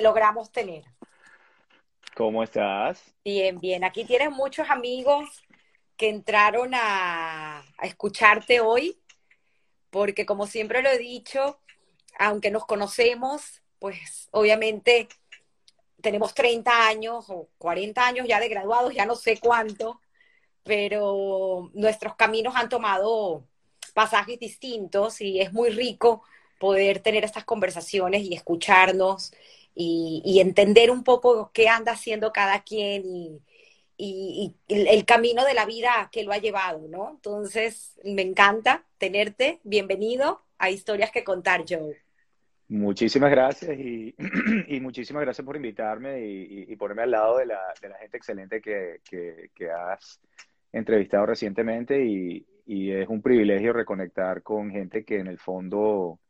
te logramos tener. ¿Cómo estás? Bien, bien. Aquí tienes muchos amigos que entraron a, a escucharte hoy, porque como siempre lo he dicho, aunque nos conocemos, pues obviamente tenemos 30 años o 40 años ya de graduados, ya no sé cuánto, pero nuestros caminos han tomado pasajes distintos y es muy rico poder tener estas conversaciones y escucharnos y, entender un poco qué anda haciendo cada quien y, y, el camino de la vida que lo ha llevado, ¿no? Entonces, me encanta tenerte. Bienvenido a Historias que Contar, Joe. Muchísimas gracias y, muchísimas gracias por invitarme y, ponerme al lado de la, gente excelente que, has entrevistado recientemente y, es un privilegio reconectar con gente que en el fondo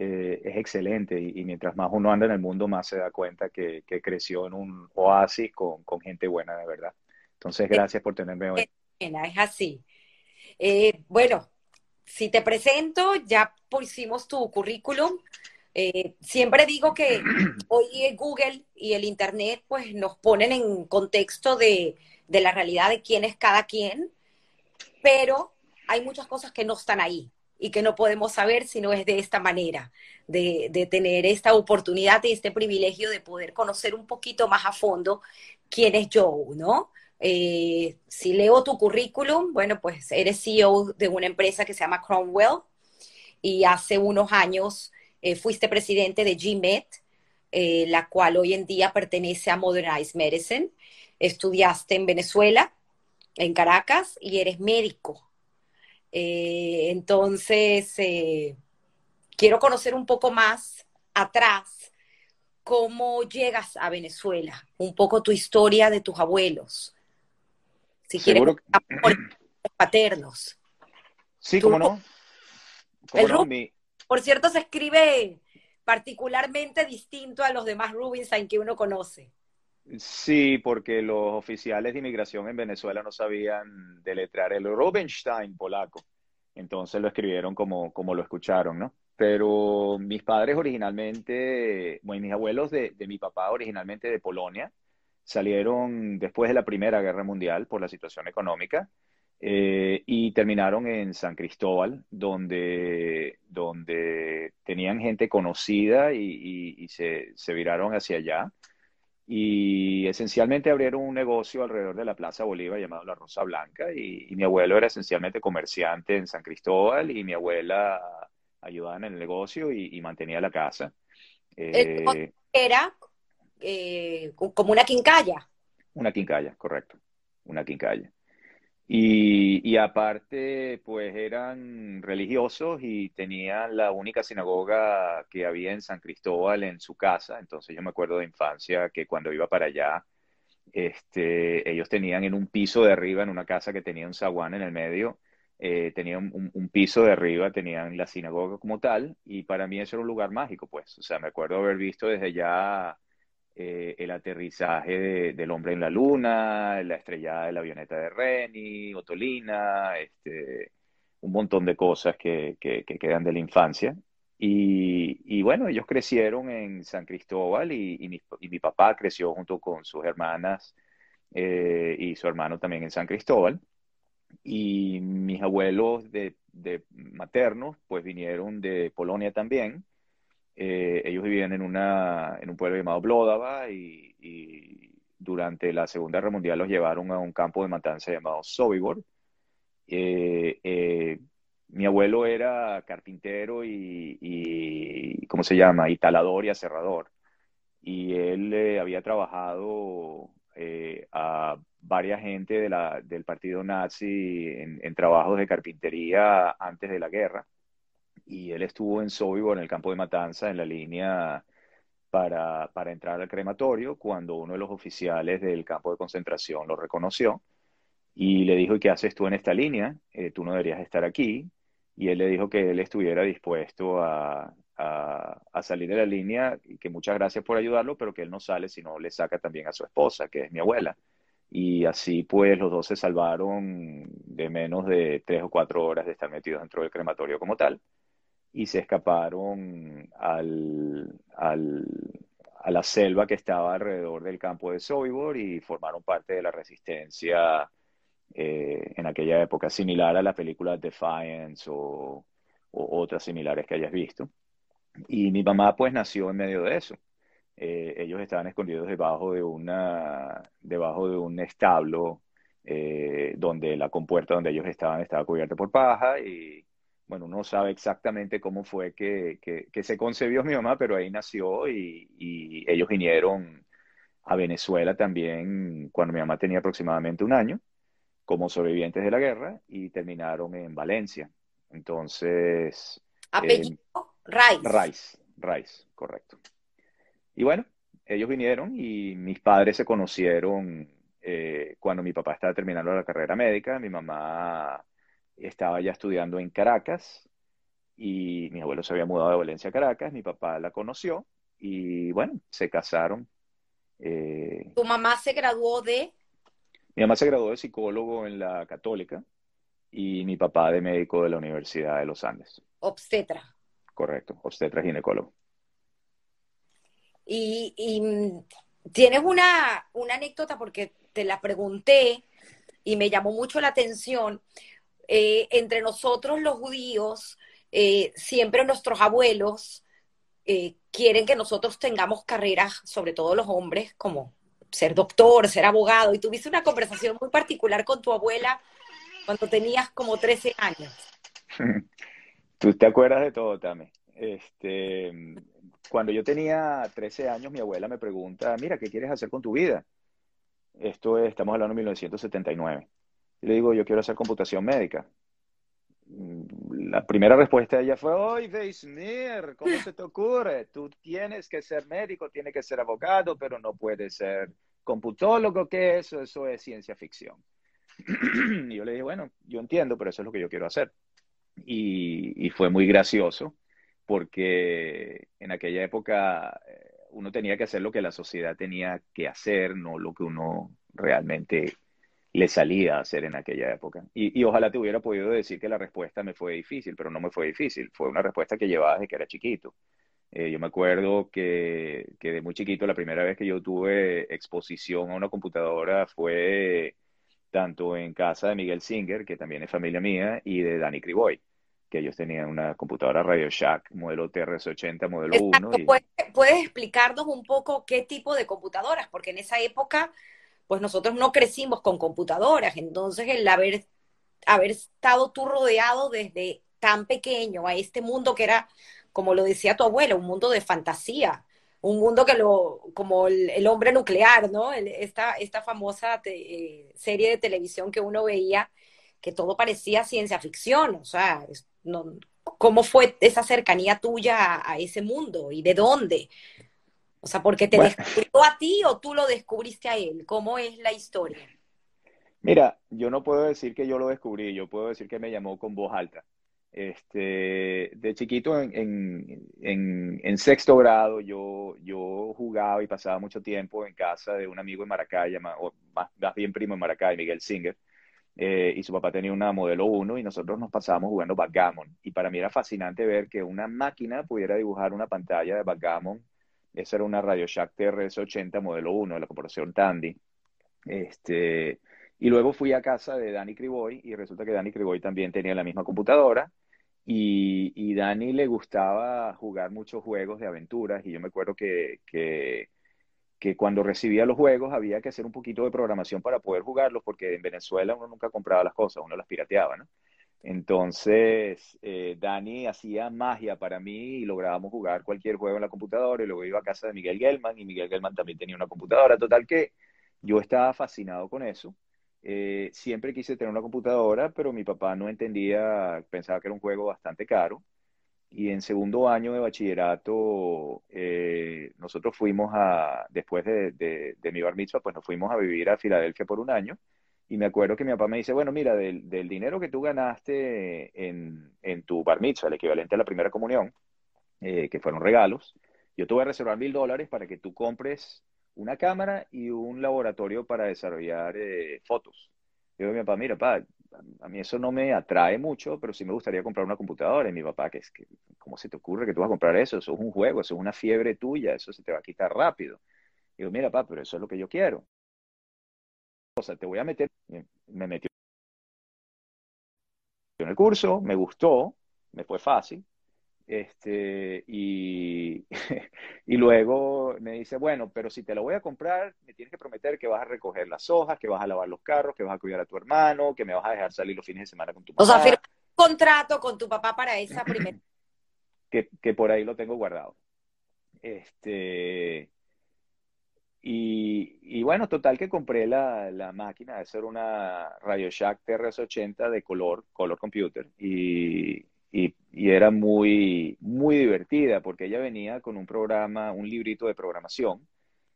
eh, es excelente y, mientras más uno anda en el mundo más se da cuenta que, creció en un oasis con, gente buena de verdad. Entonces, gracias por tenerme hoy. Es así. Eh, bueno, si te presento, ya pusimos tu currículum. Eh, siempre digo que hoy Google y el Internet pues nos ponen en contexto de, la realidad de quién es cada quien, pero hay muchas cosas que no están ahí y que no podemos saber si no es de esta manera, de, tener esta oportunidad y este privilegio de poder conocer un poquito más a fondo quién es Joe, ¿no? Eh, si leo tu currículum, bueno, pues eres CEO de una empresa que se llama Cromwell y hace unos años eh, fuiste presidente de GMED, eh, la cual hoy en día pertenece a Modernized Medicine. Estudiaste en Venezuela, en Caracas, y eres médico. Eh, entonces, quiero conocer un poco más atrás cómo llegas a Venezuela, un poco tu historia de tus abuelos. Si quieres, paternos. Sí, cómo no. el no? Por cierto, se escribe particularmente distinto a los demás Rubinstein que uno conoce. Sí, porque los oficiales de inmigración en Venezuela no sabían deletrear el Rubinstein polaco. Entonces lo escribieron como, como lo escucharon, ¿no? Pero mis padres originalmente, bueno, mis abuelos de, mi papá originalmente de Polonia, salieron después de la Primera Guerra Mundial por la situación económica eh, y terminaron en San Cristóbal, donde, donde tenían gente conocida y, se, se, viraron hacia allá. Y esencialmente abrieron un negocio alrededor de la Plaza Bolívar llamado La Rosa Blanca. Y, mi abuelo era esencialmente comerciante en San Cristóbal y mi abuela ayudaba en el negocio y, mantenía la casa. Eh, era eh, como una quincalla. Una quincalla, correcto. Una quincalla. Y, aparte, pues eran religiosos y tenían la única sinagoga que había en San Cristóbal en su casa. Entonces yo me acuerdo de infancia que cuando iba para allá, este, ellos tenían en un piso de arriba, en una casa que tenía un zaguán en el medio, eh, tenían un, un, piso de arriba, tenían la sinagoga como tal, y para mí eso era un lugar mágico, pues. O sea, me acuerdo haber visto desde ya eh, el aterrizaje del hombre en la luna, la estrellada de la avioneta de Reni, Otolina, este, un montón de cosas que, quedan de la infancia. Y, bueno, ellos crecieron en San Cristóbal y, mi, papá creció junto con sus hermanas eh, y su hermano también en San Cristóbal. Y mis abuelos de maternos pues vinieron de Polonia también eh, ellos vivían en, una, en un pueblo llamado Blodava y, durante la Segunda Guerra Mundial los llevaron a un campo de matanza llamado Sobibor. Eh, eh, mi abuelo era carpintero y, ¿cómo se llama? Y talador y aserrador. Y él había trabajado a varias gente de la, del partido nazi en, en trabajos de carpintería antes de la guerra y él estuvo en Sobibor, en el campo de Matanza, en la línea para, para, entrar al crematorio, cuando uno de los oficiales del campo de concentración lo reconoció y le dijo, ¿y qué haces tú en esta línea? Eh, tú no deberías estar aquí. Y él le dijo que él estuviera dispuesto a, a, a, salir de la línea y que muchas gracias por ayudarlo, pero que él no sale si no le saca también a su esposa, que es mi abuela. Y así pues los dos se salvaron de menos de tres o cuatro horas de estar metidos dentro del crematorio como tal y se escaparon al, a la selva que estaba alrededor del campo de Sobibor y formaron parte de la resistencia eh, en aquella época, similar a la película Defiance o, o, otras similares que hayas visto. Y mi mamá pues nació en medio de eso. Eh, ellos estaban escondidos debajo de, una, debajo de un establo eh, donde la compuerta donde ellos estaban estaba cubierta por paja y bueno, uno sabe exactamente cómo fue que, que, se concebió mi mamá, pero ahí nació y, y, ellos vinieron a Venezuela también cuando mi mamá tenía aproximadamente un año como sobrevivientes de la guerra y terminaron en Valencia. Entonces... Apellido eh, Rice. Rice, correcto. Y bueno, ellos vinieron y mis padres se conocieron eh, cuando mi papá estaba terminando la carrera médica, mi mamá estaba ya estudiando en Caracas y mi abuelo se había mudado de Valencia a Caracas, mi papá la conoció y bueno, se casaron. Eh, ¿Tu mamá se graduó de? Mi mamá se graduó de psicólogo en la católica y mi papá de médico de la Universidad de los Andes. Obstetra. Correcto, obstetra ginecólogo. Y, mm, tienes una, una anécdota porque te la pregunté y me llamó mucho la atención. Eh, entre nosotros los judíos, eh, siempre nuestros abuelos eh, quieren que nosotros tengamos carreras, sobre todo los hombres, como ser doctor, ser abogado. Y tuviste una conversación muy particular con tu abuela cuando tenías como 13 años. Tú te acuerdas de todo, Tame. Este, cuando yo tenía 13 años, mi abuela me pregunta, mira, ¿qué quieres hacer con tu vida? Esto es, estamos hablando de 1979. Y le digo, yo quiero hacer computación médica. Mm, la primera respuesta de ella fue, ¡Oye, Weisner! ¿Cómo se te ocurre? Tú tienes que ser médico, tienes que ser abogado, pero no puedes ser computólogo, ¿qué es eso? Eso es ciencia ficción. y yo le dije, bueno, yo entiendo, pero eso es lo que yo quiero hacer. Y, fue muy gracioso porque en aquella época eh, uno tenía que hacer lo que la sociedad tenía que hacer, no lo que uno realmente le salía a hacer en aquella época. Y, ojalá te hubiera podido decir que la respuesta me fue difícil, pero no me fue difícil. Fue una respuesta que llevaba desde que era chiquito. Eh, yo me acuerdo que, que, de muy chiquito la primera vez que yo tuve exposición a una computadora fue tanto en casa de Miguel Singer, que también es familia mía, y de Danny Criboy, que ellos tenían una computadora Radio Shack, modelo TRS-80, modelo 1. ¿Puedes, explicarnos un poco qué tipo de computadoras? Porque en esa época, pues nosotros no crecimos con computadoras, entonces el haber, haber estado tú rodeado desde tan pequeño a este mundo que era, como lo decía tu abuela, un mundo de fantasía, un mundo que lo, como el, hombre nuclear, ¿no? esta, esta famosa eh, serie de televisión que uno veía, que todo parecía ciencia ficción, o sea, no, ¿cómo fue esa cercanía tuya a, ese mundo y de dónde? O sea, ¿porque te descubrió a ti o tú lo descubriste a él? ¿Cómo es la historia? Mira, yo no puedo decir que yo lo descubrí, yo puedo decir que me llamó con voz alta. Este, de chiquito en, en, en, sexto grado yo, yo jugaba y pasaba mucho tiempo en casa de un amigo en Maracay, o más, bien primo en Maracay, Miguel Singer, eh, y su papá tenía una modelo 1 y nosotros nos pasábamos jugando backgammon. Y para mí era fascinante ver que una máquina pudiera dibujar una pantalla de backgammon. Esa era una Radio Shack TRS-80 modelo 1 de la corporación Tandy. Este, y luego fui a casa de Danny Criboy y resulta que Danny Criboy también tenía la misma computadora y, y Danny le gustaba jugar muchos juegos de aventuras y yo me acuerdo que, que, que, cuando recibía los juegos había que hacer un poquito de programación para poder jugarlos porque en Venezuela uno nunca compraba las cosas, uno las pirateaba, ¿no? Entonces, eh, Dani hacía magia para mí y lográbamos jugar cualquier juego en la computadora y luego iba a casa de Miguel Gelman y Miguel Gelman también tenía una computadora. Total que yo estaba fascinado con eso eh, siempre quise tener una computadora, pero mi papá no entendía, pensaba que era un juego bastante caro. Y en segundo año de bachillerato, eh, nosotros fuimos a, después de, de, mi bar mitzvah, pues nos fuimos a vivir a Filadelfia por un año. Y me acuerdo que mi papá me dice, bueno, mira, del, del dinero que tú ganaste en, en, tu bar mitzvah, el equivalente a la primera comunión, eh, que fueron regalos, yo te voy a reservar mil dólares para que tú compres una cámara y un laboratorio para desarrollar eh, fotos. Yo digo, mi papá, mira, papá, a mí eso no me atrae mucho, pero sí me gustaría comprar una computadora. Y mi papá, que es que, ¿cómo se te ocurre que tú vas a comprar eso? Eso es un juego, eso es una fiebre tuya, eso se te va a quitar rápido. Y digo, mira, papá, pero eso es lo que yo quiero. O sea, te voy a meter, me metió en el curso, me gustó, me fue fácil, este, y, y luego me dice, bueno, pero si te lo voy a comprar, me tienes que prometer que vas a recoger las hojas, que vas a lavar los carros, que vas a cuidar a tu hermano, que me vas a dejar salir los fines de semana con tu papá. O sea, firma un contrato con tu papá para esa primera. que, que por ahí lo tengo guardado. Este, y, y, bueno, total que compré la, la máquina, esa era una Radio Shack TRS-80 de color, color computer, y, y, era muy, muy divertida porque ella venía con un programa, un librito de programación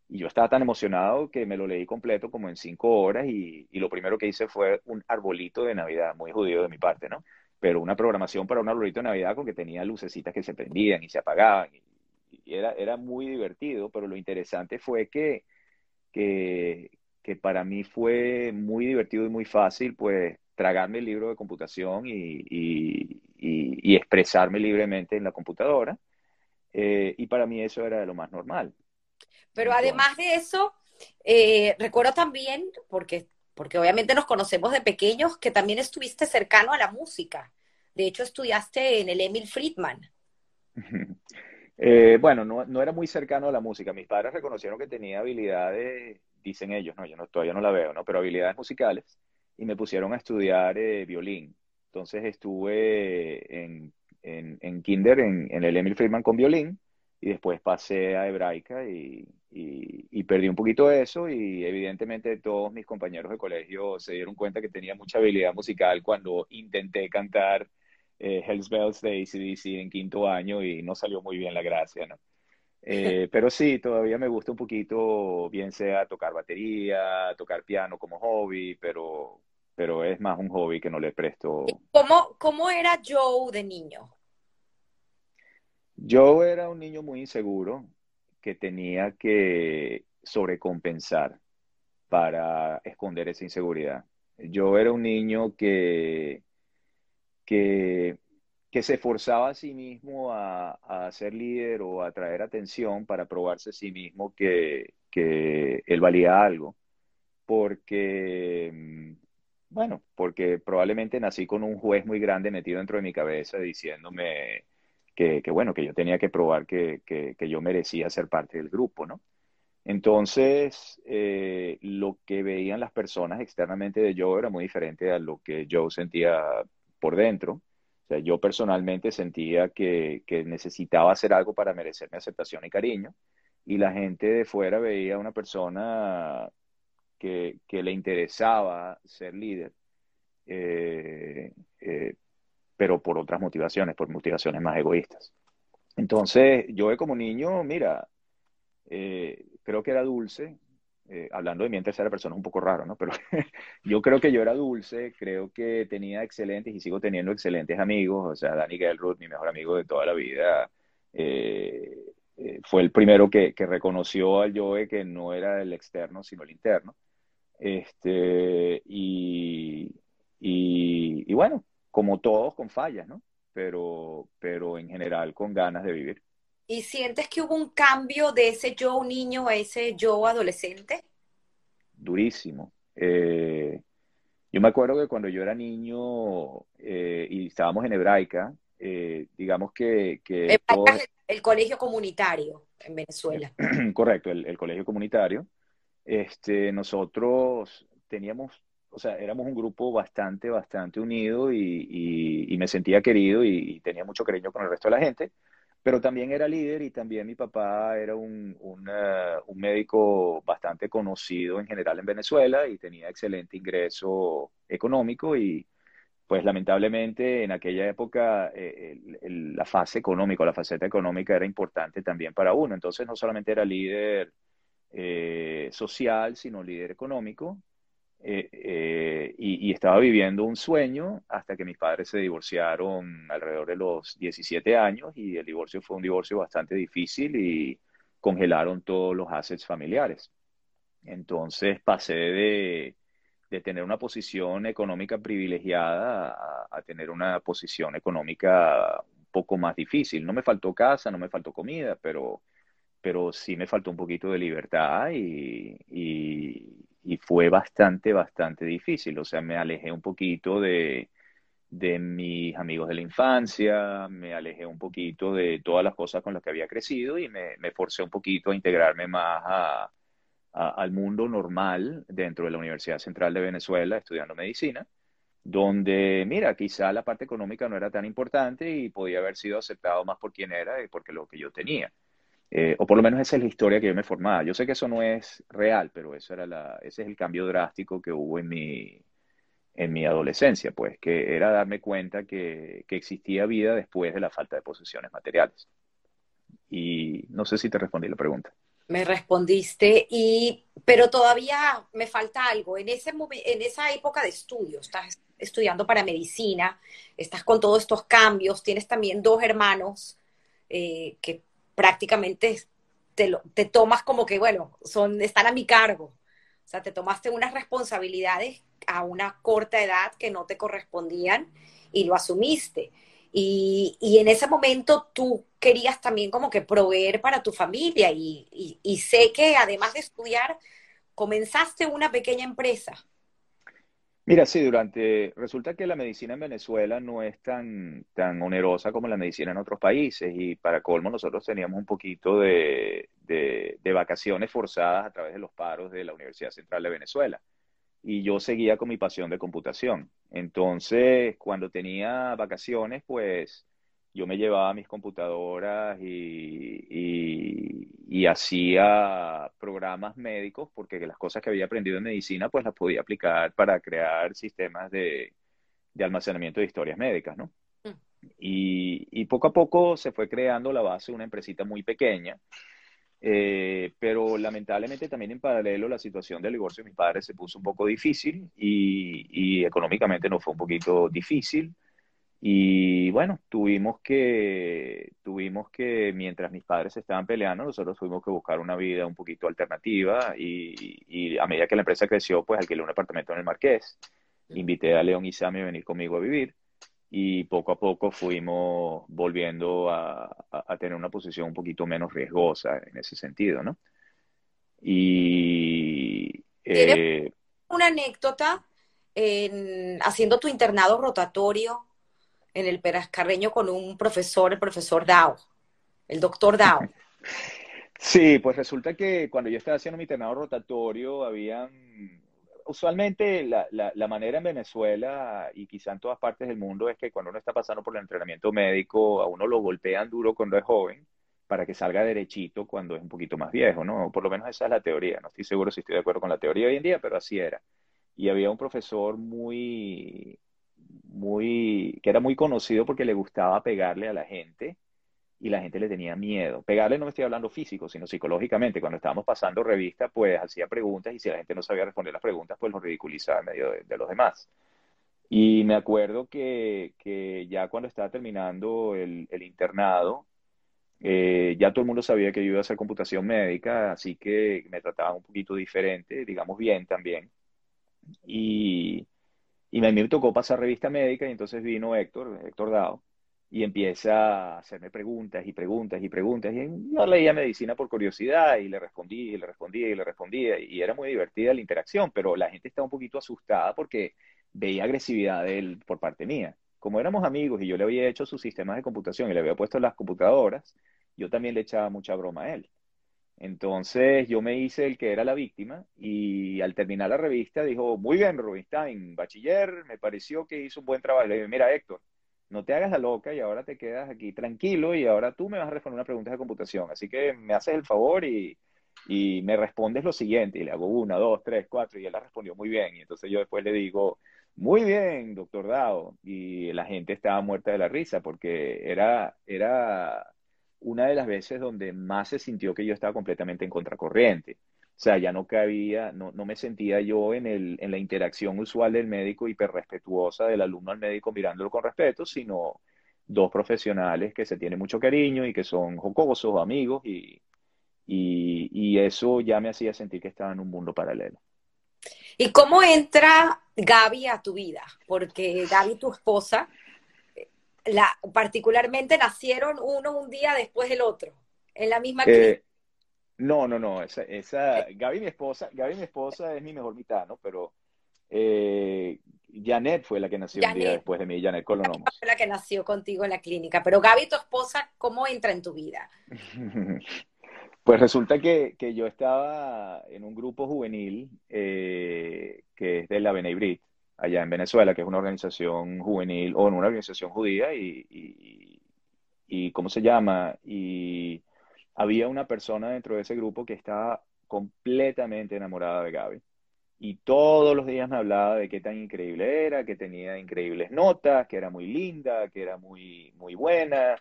y yo estaba tan emocionado que me lo leí completo como en cinco horas y, y, lo primero que hice fue un arbolito de Navidad, muy judío de mi parte, ¿no? Pero una programación para un arbolito de Navidad con que tenía lucecitas que se prendían y se apagaban y, y era, era muy divertido, pero lo interesante fue que, que, que para mí fue muy divertido y muy fácil, pues tragarme el libro de computación y, y, expresarme libremente en la computadora. Eh, y para mí eso era lo más normal. Pero además de eso, eh, recuerdo también, porque, porque obviamente nos conocemos de pequeños, que también estuviste cercano a la música. De hecho, estudiaste en el Emil Friedman. Eh, bueno, no, era muy cercano a la música. Mis padres reconocieron que tenía habilidades, dicen ellos, no, yo no, todavía no la veo, ¿no? Pero habilidades musicales y me pusieron a estudiar violín. Entonces estuve en, en, en kinder en, el Emil Friedman con violín y después pasé a hebraica y, y, perdí un poquito eso y evidentemente todos mis compañeros de colegio se dieron cuenta que tenía mucha habilidad musical cuando intenté cantar eh, Hells Bells de ACDC en quinto año y no salió muy bien la gracia, ¿no? Eh, pero sí, todavía me gusta un poquito, bien sea tocar batería, tocar piano como hobby, pero, pero es más un hobby que no le presto. ¿Cómo, cómo era Joe de niño? Joe era un niño muy inseguro que tenía que sobrecompensar para esconder esa inseguridad. Yo era un niño que, que, que se forzaba a sí mismo a, a, ser líder o a atraer atención para probarse a sí mismo que, que él valía algo. Porque mm, bueno, porque probablemente nací con un juez muy grande metido dentro de mi cabeza diciéndome que, que bueno, que yo tenía que probar que, que, que, yo merecía ser parte del grupo, ¿no? Entonces, eh, lo que veían las personas externamente de Joe era muy diferente a lo que yo sentía por dentro. O sea, yo personalmente sentía que, que necesitaba hacer algo para merecer mi aceptación y cariño, y la gente de fuera veía a una persona que, le interesaba ser líder, eh, eh, pero por otras motivaciones, por motivaciones más egoístas. Entonces, yo como niño, mira, eh, creo que era dulce, hablando de mi en tercera persona es un poco raro, ¿no? Pero yo creo que yo era dulce, creo que tenía excelentes y sigo teniendo excelentes amigos, o sea, Danny Gelruth, mi mejor amigo de toda la vida, fue el primero que, que, reconoció al Joe que no era el externo, sino el interno. Este, y, y, bueno, como todos con fallas, ¿no? Pero, pero en general con ganas de vivir. ¿Y sientes que hubo un cambio de ese yo niño a ese yo adolescente? Durísimo. Eh, yo me acuerdo que cuando yo era niño eh, y estábamos en hebraica, eh, digamos que... que el, colegio comunitario en Venezuela. Correcto, el, el colegio comunitario este, nosotros teníamos, o sea, éramos un grupo bastante, bastante unido y, y, me sentía querido y, tenía mucho cariño con el resto de la gente, pero también era líder y también mi papá era un, un, un médico bastante conocido en general en Venezuela y tenía excelente ingreso económico y pues lamentablemente en aquella época eh, la fase económica, la faceta económica era importante también para uno, entonces no solamente era líder eh, social, sino líder económico. Eh, eh, y, estaba viviendo un sueño hasta que mis padres se divorciaron alrededor de los 17 años y el divorcio fue un divorcio bastante difícil y congelaron todos los assets familiares. Entonces pasé de, de tener una posición económica privilegiada a, tener una posición económica un poco más difícil. No me faltó casa, no me faltó comida, pero, pero sí me faltó un poquito de libertad y, y, fue bastante, bastante difícil. O sea, me alejé un poquito de, de mis amigos de la infancia, me alejé un poquito de todas las cosas con las que había crecido y me, me forcé un poquito a integrarme más a al mundo normal dentro de la Universidad Central de Venezuela estudiando medicina, donde, mira, quizá la parte económica no era tan importante y podía haber sido aceptado más por quien era y porque lo que yo tenía. Eh, o por lo menos esa es la historia que yo me formaba. Yo sé que eso no es real, pero eso era la, ese es el cambio drástico que hubo en mi, en mi adolescencia, pues, que era darme cuenta que, que existía vida después de la falta de posesiones materiales. Y no sé si te respondí la pregunta me respondiste, y, pero todavía me falta algo. En, ese, en esa época de estudio, estás estudiando para medicina, estás con todos estos cambios, tienes también dos hermanos eh, que prácticamente te, lo, te tomas como que, bueno, son, están a mi cargo. O sea, te tomaste unas responsabilidades a una corta edad que no te correspondían y lo asumiste. Y, y, en ese momento tú querías también como que proveer para tu familia y, y, sé que además de estudiar, comenzaste una pequeña empresa. Mira, sí, durante, resulta que la medicina en Venezuela no es tan, tan onerosa como la medicina en otros países y para colmo nosotros teníamos un poquito de, de, de vacaciones forzadas a través de los paros de la Universidad Central de Venezuela y yo seguía con mi pasión de computación. Entonces, cuando tenía vacaciones, pues yo me llevaba mis computadoras y, y, hacía programas médicos porque las cosas que había aprendido en medicina, pues las podía aplicar para crear sistemas de, de almacenamiento de historias médicas, ¿no? Mm. Y, y poco a poco se fue creando la base de una empresita muy pequeña eh, pero lamentablemente también en paralelo la situación del divorcio de mis padres se puso un poco difícil y, económicamente nos fue un poquito difícil. Y bueno, tuvimos que, tuvimos que, mientras mis padres estaban peleando, nosotros tuvimos que buscar una vida un poquito alternativa y, y a medida que la empresa creció, pues alquilé un apartamento en el Marqués. Invité a León y Sammy a venir conmigo a vivir y poco a poco fuimos volviendo a, tener una posición un poquito menos riesgosa en ese sentido, ¿no? Y... Eh, una anécdota en, haciendo tu internado rotatorio en el Perascarreño con un profesor, el profesor Dao, el doctor Dao. Sí, pues resulta que cuando yo estaba haciendo mi internado rotatorio, habían usualmente la, la, manera en Venezuela y quizá en todas partes del mundo es que cuando uno está pasando por el entrenamiento médico, a uno lo golpean duro cuando es joven para que salga derechito cuando es un poquito más viejo, ¿no? Por lo menos esa es la teoría. No estoy seguro si estoy de acuerdo con la teoría hoy en día, pero así era. Y había un profesor muy, muy, que era muy conocido porque le gustaba pegarle a la gente y la gente le tenía miedo. Pegarle no me estoy hablando físico, sino psicológicamente. Cuando estábamos pasando revista, pues hacía preguntas y si la gente no sabía responder las preguntas, pues lo ridiculizaba en medio de, los demás. Y me acuerdo que, que ya cuando estaba terminando el, internado, eh, ya todo el mundo sabía que yo iba a hacer computación médica, así que me trataban un poquito diferente, digamos bien también. Y, y a mí me tocó pasar revista médica y entonces vino Héctor, Héctor Dao, y empieza a hacerme preguntas y preguntas y preguntas. Y yo leía medicina por curiosidad y le respondía y le respondía y le respondía. Y era muy divertida la interacción, pero la gente estaba un poquito asustada porque veía agresividad de él por parte mía. Como éramos amigos y yo le había hecho sus sistemas de computación y le había puesto las computadoras, yo también le echaba mucha broma a él. Entonces yo me hice el que era la víctima y al terminar la revista dijo, muy bien, Rubinstein, bachiller, me pareció que hizo un buen trabajo. Le dije, mira, Héctor, no te hagas la loca y ahora te quedas aquí tranquilo y ahora tú me vas a responder una pregunta de computación. Así que me haces el favor y, me respondes lo siguiente. Y le hago una, dos, tres, cuatro y él la respondió muy bien. Y entonces yo después le digo, muy bien, doctor Dao. Y la gente estaba muerta de la risa porque era, era una de las veces donde más se sintió que yo estaba completamente en contracorriente. O sea, ya no cabía, no, no me sentía yo en, el, en la interacción usual del médico hiperrespetuosa del alumno al médico mirándolo con respeto, sino dos profesionales que se tienen mucho cariño y que son jocosos, amigos, y, y, y eso ya me hacía sentir que estaba en un mundo paralelo. ¿Y cómo entra Gaby a tu vida? Porque Gaby, tu esposa, la, particularmente nacieron uno un día después del otro, en la misma eh, no, no, no. Esa, esa, Gaby, mi esposa, Gaby, mi esposa es mi mejor mitad, ¿no? Pero eh, Janet fue la que nació un día después de mí, Janet Colonomos. Fue la que nació contigo en la clínica. Pero Gaby, tu esposa, ¿cómo entra en tu vida? Pues resulta que, que, yo estaba en un grupo juvenil eh, que es de la Benebrit, allá en Venezuela, que es una organización juvenil o una organización judía y, y, y, ¿cómo se llama? Y había una persona dentro de ese grupo que estaba completamente enamorada de Gaby. Y todos los días me hablaba de qué tan increíble era, que tenía increíbles notas, que era muy linda, que era muy, muy buena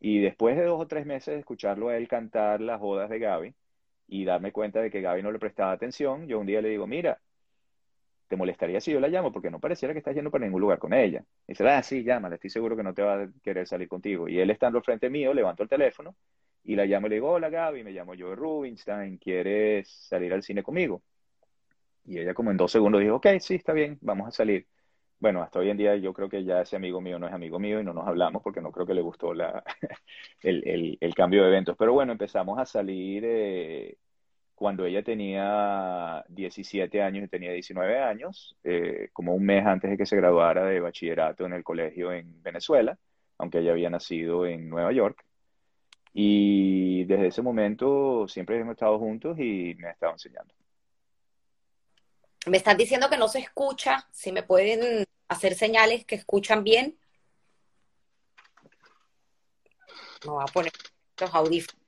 y después de dos o tres meses de escucharlo a él cantar las bodas de Gaby y darme cuenta de que Gaby no le prestaba atención, yo un día le digo, mira, ¿te molestaría si yo la llamo? Porque no pareciera que estás yendo para ningún lugar con ella. Y dice, ah, sí, llámala, estoy seguro que no te va a querer salir contigo. Y él estando al frente mío, levanto el teléfono y la llamo y le digo, hola Gaby, me llamo Joe Rubinstein, ¿quieres salir al cine conmigo? Y ella como en dos segundos dijo, ok, sí, está bien, vamos a salir bueno, hasta hoy en día yo creo que ya ese amigo mío no es amigo mío y no nos hablamos porque no creo que le gustó la, el, el, cambio de eventos. Pero bueno, empezamos a salir eh, cuando ella tenía 17 años y tenía 19 años, eh, como un mes antes de que se graduara de bachillerato en el colegio en Venezuela, aunque ella había nacido en Nueva York. Y desde ese momento siempre hemos estado juntos y me ha estado enseñando. Me están diciendo que no se escucha, si me pueden hacer señales que escuchan bien. Me voy a poner los audífonos.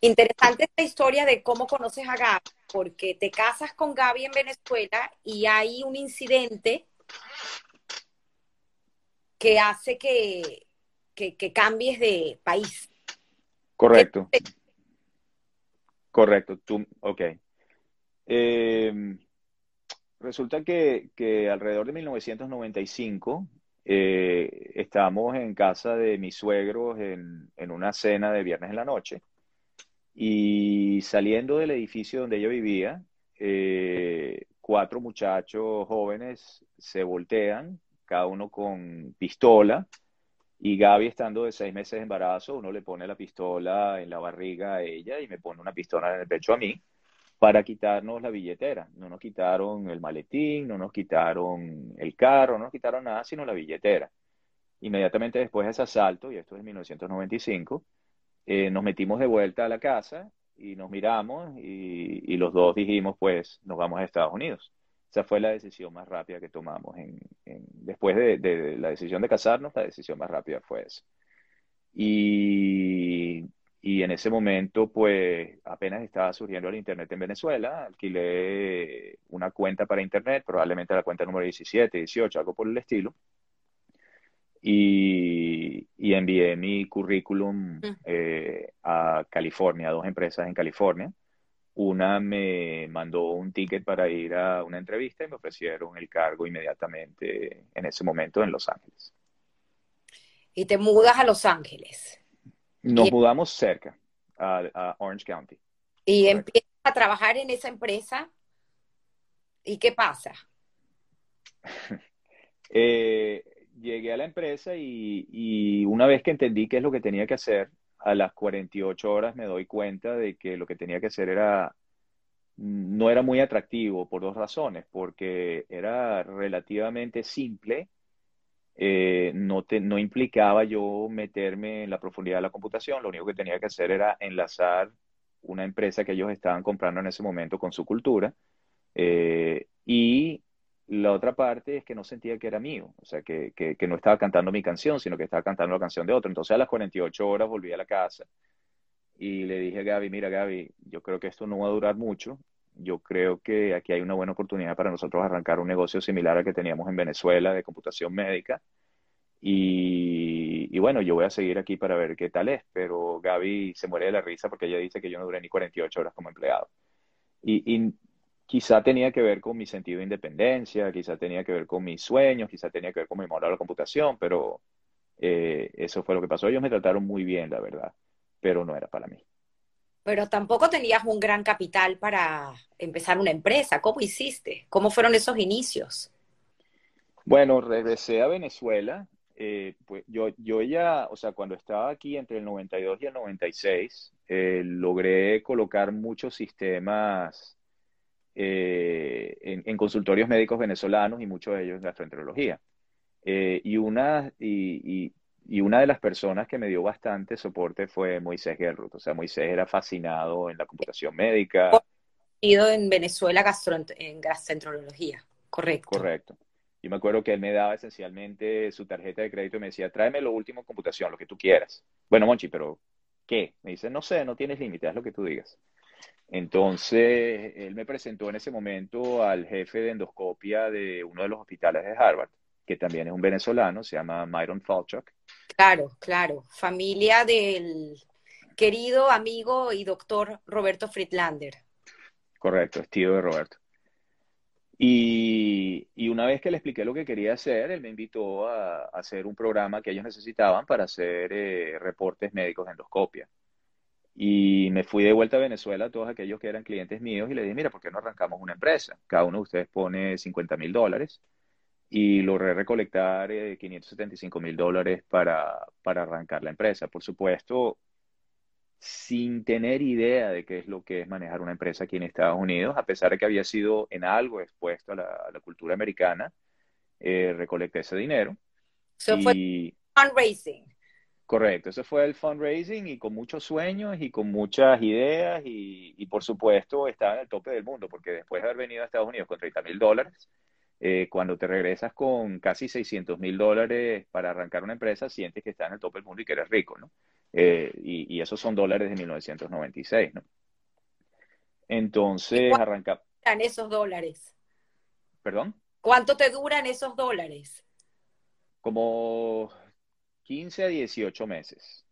Interesante esta historia de cómo conoces a Gaby, porque te casas con Gaby en Venezuela y hay un incidente que hace que, que, cambies de país. Correcto. Correcto. Tú, ok. Eh, Resulta que, alrededor de 1995 eh, estábamos en casa de mis suegros en, una cena de viernes en la noche y saliendo del edificio donde yo vivía, eh, cuatro muchachos jóvenes se voltean, cada uno con pistola, y Gaby estando de seis meses de embarazo, uno le pone la pistola en la barriga a ella y me pone una pistola en el pecho a mí para quitarnos la billetera. No nos quitaron el maletín, no nos quitaron el carro, no nos quitaron nada, sino la billetera. Inmediatamente después de ese asalto, y esto es en 1995, eh, nos metimos de vuelta a la casa y nos miramos y, los dos dijimos, pues, nos vamos a Estados Unidos. Esa fue la decisión más rápida que tomamos. En, después de, de, la decisión de casarnos, la decisión más rápida fue esa. Y y en ese momento, pues apenas estaba surgiendo el Internet en Venezuela, alquilé una cuenta para Internet, probablemente la cuenta número 17, 18, algo por el estilo. Y, envié mi currículum mm. eh, a California, a dos empresas en California. Una me mandó un ticket para ir a una entrevista y me ofrecieron el cargo inmediatamente en ese momento en Los Ángeles. Y te mudas a Los Ángeles. Nos mudamos cerca, a, Orange County. Y empiezas a trabajar en esa empresa. ¿Y qué pasa? Eh, llegué a la empresa y, una vez que entendí qué es lo que tenía que hacer, a las 48 horas me doy cuenta de que lo que tenía que hacer era no era muy atractivo por dos razones, porque era relativamente simple eh, no, no implicaba yo meterme en la profundidad de la computación, lo único que tenía que hacer era enlazar una empresa que ellos estaban comprando en ese momento con su cultura. Eh, y la otra parte es que no sentía que era mío, o sea, que, que, no estaba cantando mi canción, sino que estaba cantando la canción de otro. Entonces a las 48 horas volví a la casa y le dije a Gaby, mira Gaby, yo creo que esto no va a durar mucho. Yo creo que aquí hay una buena oportunidad para nosotros arrancar un negocio similar al que teníamos en Venezuela de computación médica. Y, bueno, yo voy a seguir aquí para ver qué tal es, pero Gaby se muere de la risa porque ella dice que yo no duré ni 48 horas como empleado. Y, quizá tenía que ver con mi sentido de independencia, quizá tenía que ver con mis sueños, quizá tenía que ver con mi moral de la computación, pero eh, eso fue lo que pasó. Ellos me trataron muy bien, la verdad, pero no era para mí. Pero tampoco tenías un gran capital para empezar una empresa. ¿Cómo hiciste? ¿Cómo fueron esos inicios? Bueno, regresé a Venezuela. Eh, pues yo, yo ya, o sea, cuando estaba aquí entre el 92 y el 96, eh, logré colocar muchos sistemas eh, en, consultorios médicos venezolanos y muchos de ellos en gastroenterología. y, una, y, y, una de las personas que me dio bastante soporte fue Moisés Gerrut. O sea, Moisés era fascinado en la computación médica. Ido en Venezuela en gastroenterología, correcto. Correcto. Yo me acuerdo que él me daba esencialmente su tarjeta de crédito y me decía, tráeme lo último en computación, lo que tú quieras. Bueno, Monchi, pero ¿qué? Me dice, no sé, no tienes límite, haz lo que tú digas. Entonces, él me presentó en ese momento al jefe de endoscopia de uno de los hospitales de Harvard, que también es un venezolano, se llama Myron Falchuk. Claro, claro, familia del querido amigo y doctor Roberto Friedlander. Correcto, es tío de Roberto. Y, una vez que le expliqué lo que quería hacer, él me invitó a, hacer un programa que ellos necesitaban para hacer eh, reportes médicos de endoscopia. Y me fui de vuelta a Venezuela a todos aquellos que eran clientes míos y le dije, mira, ¿por qué no arrancamos una empresa? Cada uno de ustedes pone 50 mil dólares y logré recolectar 575 eh, mil dólares para, para arrancar la empresa. Por supuesto, sin tener idea de qué es lo que es manejar una empresa aquí en Estados Unidos, a pesar de que había sido en algo expuesto a la, cultura americana, eh, recolecté ese dinero. Eso fue fundraising. Correcto, eso fue el fundraising y con muchos sueños y con muchas ideas y, y, por supuesto estaba en el tope del mundo porque después de haber venido a Estados Unidos con 30 mil dólares, eh, cuando te regresas con casi 600 mil dólares para arrancar una empresa, sientes que estás en el tope del mundo y que eres rico, ¿no? Eh, y, esos son dólares de 1996, ¿no? Entonces, arranca... ¿Cuánto esos dólares? ¿Perdón? ¿Cuánto te duran esos dólares? Como 15 a 18 meses,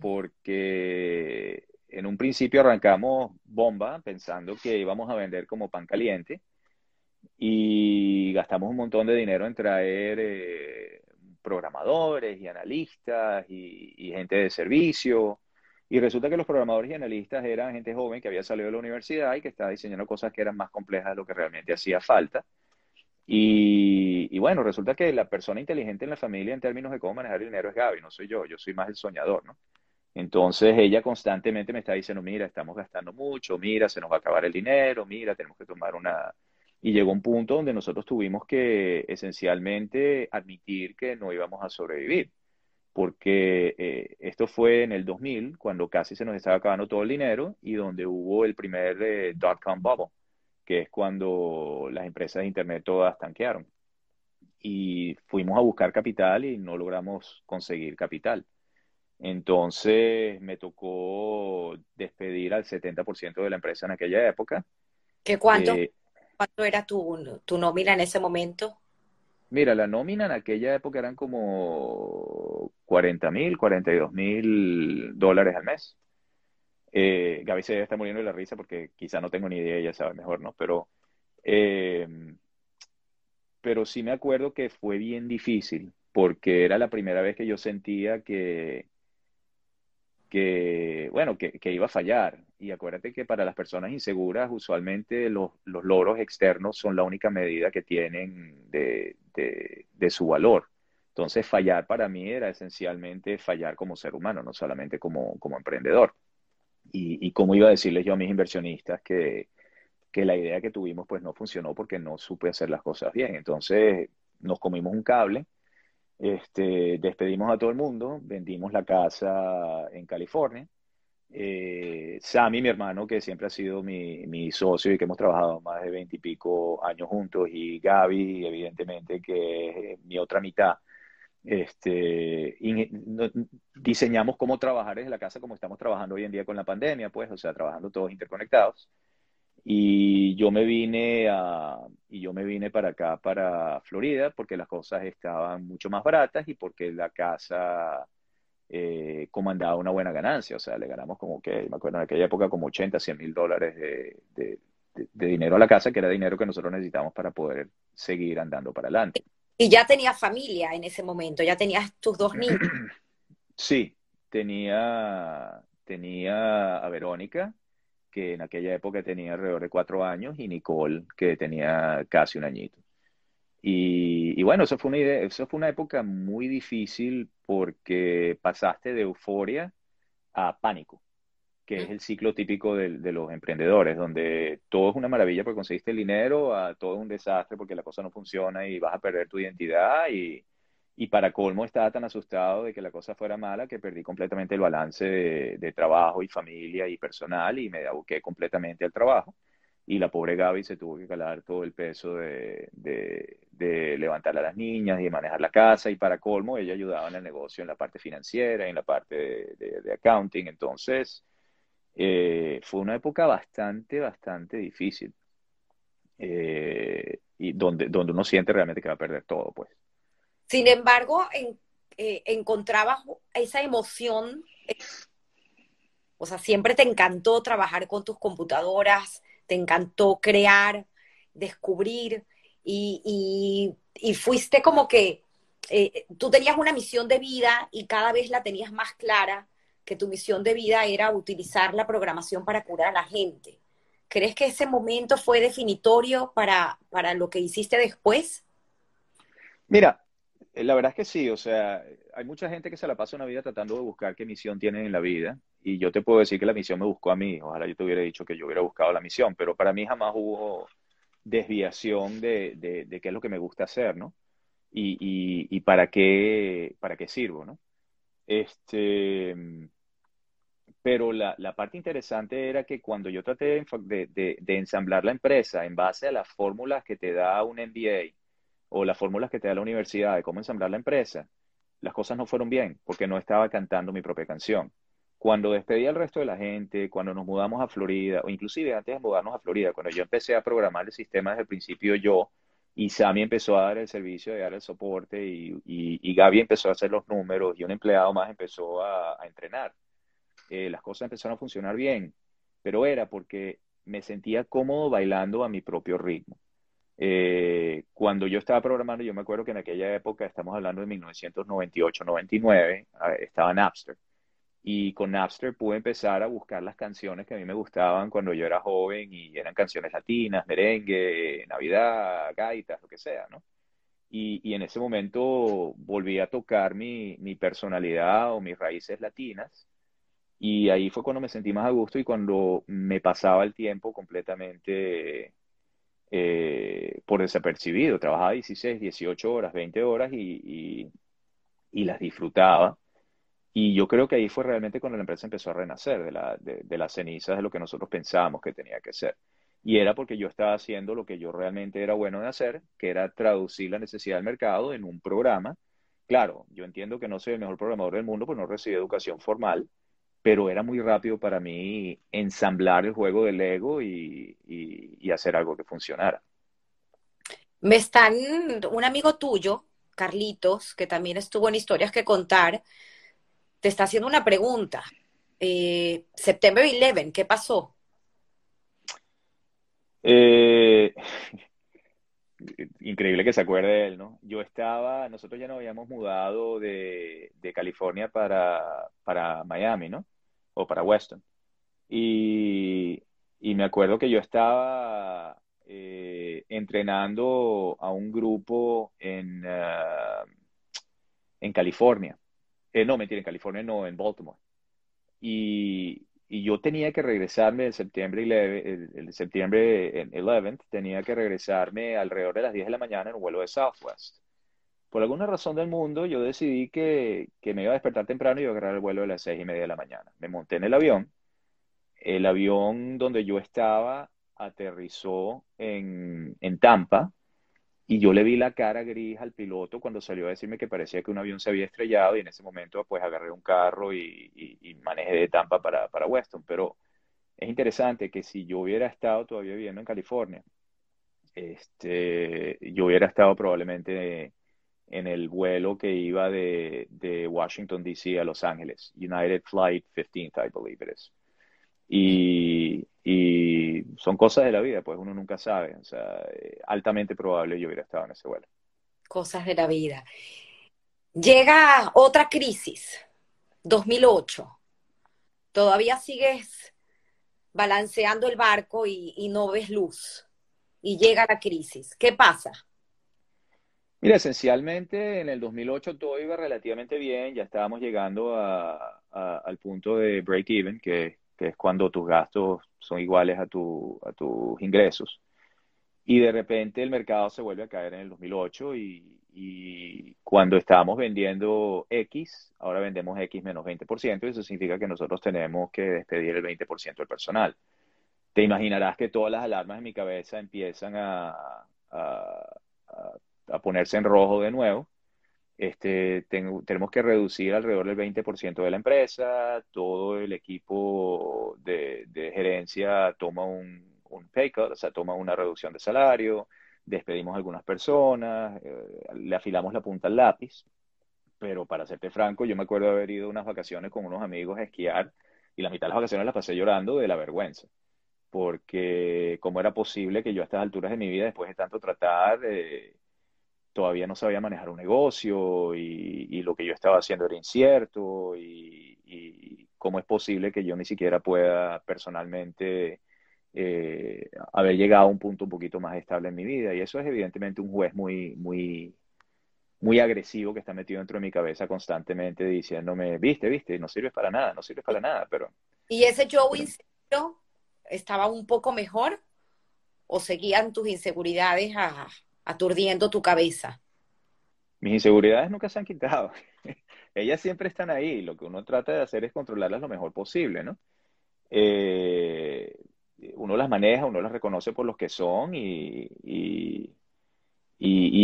porque en un principio arrancamos bomba pensando que íbamos a vender como pan caliente y gastamos un montón de dinero en traer eh, programadores y analistas y, gente de servicio. Y resulta que los programadores y analistas eran gente joven que había salido de la universidad y que estaba diseñando cosas que eran más complejas de lo que realmente hacía falta. Y, y, bueno, resulta que la persona inteligente en la familia en términos de cómo manejar el dinero es Gaby, no soy yo, yo soy más el soñador, ¿no? Entonces ella constantemente me está diciendo, mira, estamos gastando mucho, mira, se nos va a acabar el dinero, mira, tenemos que tomar una, y llegó un punto donde nosotros tuvimos que esencialmente admitir que no íbamos a sobrevivir, porque eh, esto fue en el 2000, cuando casi se nos estaba acabando todo el dinero y donde hubo el primer eh, dot-com bubble, que es cuando las empresas de Internet todas tanquearon. Y fuimos a buscar capital y no logramos conseguir capital. Entonces me tocó despedir al 70% de la empresa en aquella época. ¿Qué cuánto? Eh, ¿Cuánto era tu, tu nómina en ese momento? Mira, la nómina en aquella época eran como 40 mil, 42 mil dólares al mes. Eh, Gaby se está muriendo de la risa porque quizá no tengo ni idea, ella sabe mejor, ¿no? Pero, eh, pero sí me acuerdo que fue bien difícil porque era la primera vez que yo sentía que, que, bueno, que, iba a fallar. Y acuérdate que para las personas inseguras, usualmente los, los logros externos son la única medida que tienen de, de, su valor. Entonces, fallar para mí era esencialmente fallar como ser humano, no solamente como, como emprendedor. Y, y cómo iba a decirles yo a mis inversionistas que, que la idea que tuvimos pues no funcionó porque no supe hacer las cosas bien. Entonces, nos comimos un cable este, despedimos a todo el mundo, vendimos la casa en California. Eh, Sammy, mi hermano, que siempre ha sido mi, mi socio y que hemos trabajado más de veintipico años juntos, y Gaby, evidentemente, que es mi otra mitad, este, diseñamos cómo trabajar desde la casa como estamos trabajando hoy en día con la pandemia, pues, o sea, trabajando todos interconectados. Y yo me vine a, y yo me vine para acá, para Florida, porque las cosas estaban mucho más baratas y porque la casa eh, comandaba una buena ganancia. O sea, le ganamos como que, me acuerdo en aquella época, como 80, 100 mil dólares de, dinero a la casa, que era dinero que nosotros necesitábamos para poder seguir andando para adelante. Y ya tenías familia en ese momento, ya tenías tus dos niños. Sí, tenía, tenía a Verónica, que en aquella época tenía alrededor de cuatro años, y Nicole, que tenía casi un añito. Y, bueno, eso fue, una idea, eso fue una época muy difícil porque pasaste de euforia a pánico, que es el ciclo típico de, de, los emprendedores, donde todo es una maravilla porque conseguiste el dinero, a todo es un desastre porque la cosa no funciona y vas a perder tu identidad y, y para colmo estaba tan asustado de que la cosa fuera mala que perdí completamente el balance de, trabajo y familia y personal y me aboqué completamente al trabajo. Y la pobre Gaby se tuvo que calar todo el peso de, de, levantar a las niñas y de manejar la casa. Y para colmo, ella ayudaba en el negocio, en la parte financiera, en la parte de, accounting. Entonces, eh, fue una época bastante, bastante difícil. Eh, y donde, donde uno siente realmente que va a perder todo, pues. Sin embargo, en, eh, encontrabas esa emoción, o sea, siempre te encantó trabajar con tus computadoras, te encantó crear, descubrir, y, fuiste como que tú tenías una misión de vida y cada vez la tenías más clara, que tu misión de vida era utilizar la programación para curar a la gente. ¿Crees que ese momento fue definitorio para, para lo que hiciste después? Mira, eh, la verdad es que sí, o sea, hay mucha gente que se la pasa una vida tratando de buscar qué misión tienen en la vida y yo te puedo decir que la misión me buscó a mí, ojalá yo te hubiera dicho que yo hubiera buscado la misión, pero para mí jamás hubo desviación de, de, qué es lo que me gusta hacer, ¿no? Y, y, para, qué, para qué sirvo, ¿no? Este, pero la, parte interesante era que cuando yo traté de, ensamblar la empresa en base a las fórmulas que te da un MBA, o las fórmulas que te da la universidad de cómo ensamblar la empresa, las cosas no fueron bien porque no estaba cantando mi propia canción. Cuando despedí al resto de la gente, cuando nos mudamos a Florida, o inclusive antes de mudarnos a Florida, cuando yo empecé a programar el sistema desde el principio yo, y Sammy empezó a dar el servicio de dar el soporte, y, y, Gaby empezó a hacer los números, y un empleado más empezó a, entrenar. Eh, las cosas empezaron a funcionar bien, pero era porque me sentía cómodo bailando a mi propio ritmo. Eh, cuando yo estaba programando, yo me acuerdo que en aquella época, estamos hablando de 1998-99, estaba Napster. Y con Napster pude empezar a buscar las canciones que a mí me gustaban cuando yo era joven y eran canciones latinas, merengue, Navidad, gaitas, lo que sea, ¿no? Y, y en ese momento volví a tocar mi, mi personalidad o mis raíces latinas. Y ahí fue cuando me sentí más a gusto y cuando me pasaba el tiempo completamente eh, por desapercibido. Trabajaba 16, 18 horas, 20 horas y, y, las disfrutaba. Y yo creo que ahí fue realmente cuando la empresa empezó a renacer de, la, de, las cenizas de lo que nosotros pensábamos que tenía que ser. Y era porque yo estaba haciendo lo que yo realmente era bueno de hacer, que era traducir la necesidad del mercado en un programa. Claro, yo entiendo que no soy el mejor programador del mundo, pues no recibí educación formal, pero era muy rápido para mí ensamblar el juego del Lego y, hacer algo que funcionara. Me están, un amigo tuyo, Carlitos, que también estuvo en Historias que Contar, te está haciendo una pregunta. Eh, September 11, ¿qué pasó? Eh, increíble que se acuerde él, ¿no? Yo estaba, nosotros ya nos habíamos mudado de, California para, para, Miami, ¿no? O para Weston. Y, me acuerdo que yo estaba eh, entrenando a un grupo en, ah, en California. Eh, no, mentira, en California no, en Baltimore. Y, y yo tenía que regresarme el septiembre, el, septiembre 11, tenía que regresarme alrededor de las 10 de la mañana en un vuelo de Southwest. Por alguna razón del mundo, yo decidí que, que me iba a despertar temprano y iba a agarrar el vuelo de las 6 y media de la mañana. Me monté en el avión. El avión donde yo estaba aterrizó en, en Tampa y yo le vi la cara gris al piloto cuando salió a decirme que parecía que un avión se había estrellado y en ese momento pues agarré un carro y, manejé de Tampa para, para Weston. Pero es interesante que si yo hubiera estado todavía viviendo en California, este, yo hubiera estado probablemente en el vuelo que iba de, de Washington, D.C. a Los Ángeles, United Flight 15th, I believe it is. Y, y son cosas de la vida, pues uno nunca sabe. O sea, eh, altamente probable yo hubiera estado en ese vuelo. Cosas de la vida. Llega otra crisis, 2008. todavía sigues balanceando el barco y, no ves luz y llega la crisis. ¿Qué pasa? Mira, esencialmente en el 2008 todo iba relativamente bien, ya estábamos llegando al punto de break-even, que, es cuando tus gastos son iguales a, tu, tus ingresos. Y de repente el mercado se vuelve a caer en el 2008 y, y cuando estábamos vendiendo X, ahora vendemos X menos 20%, y eso significa que nosotros tenemos que despedir el 20% del personal. Te imaginarás que todas las alarmas en mi cabeza empiezan a, ponerse en rojo de nuevo. Este, tenemos que reducir alrededor del 20% de la empresa, todo el equipo de, de gerencia toma un, un pay cut, o sea, toma una reducción de salario, despedimos a algunas personas, eh, le afilamos la punta al lápiz, pero para serte franco, yo me acuerdo haber ido unas vacaciones con unos amigos a esquiar y la mitad de las vacaciones las pasé llorando de la vergüenza, porque cómo era posible que yo a estas alturas de mi vida, después de tanto tratar, eh, todavía no sabía manejar un negocio y, lo que yo estaba haciendo era incierto y, y cómo es posible que yo ni siquiera pueda personalmente eh, haber llegado a un punto un poquito más estable en mi vida. Y eso es evidentemente un juez muy, muy, muy agresivo que está metido dentro de mi cabeza constantemente diciéndome, viste, viste, no sirves para nada, no sirves para nada, pero... ¿Y ese Joe inseguro estaba un poco mejor o seguían tus inseguridades aturdiendo tu cabeza? Mis inseguridades nunca se han quitado. Ellas siempre están ahí. Lo que uno trata de hacer es controlarlas lo mejor posible, ¿no? Eh, uno las maneja, uno las reconoce por los que son y, y,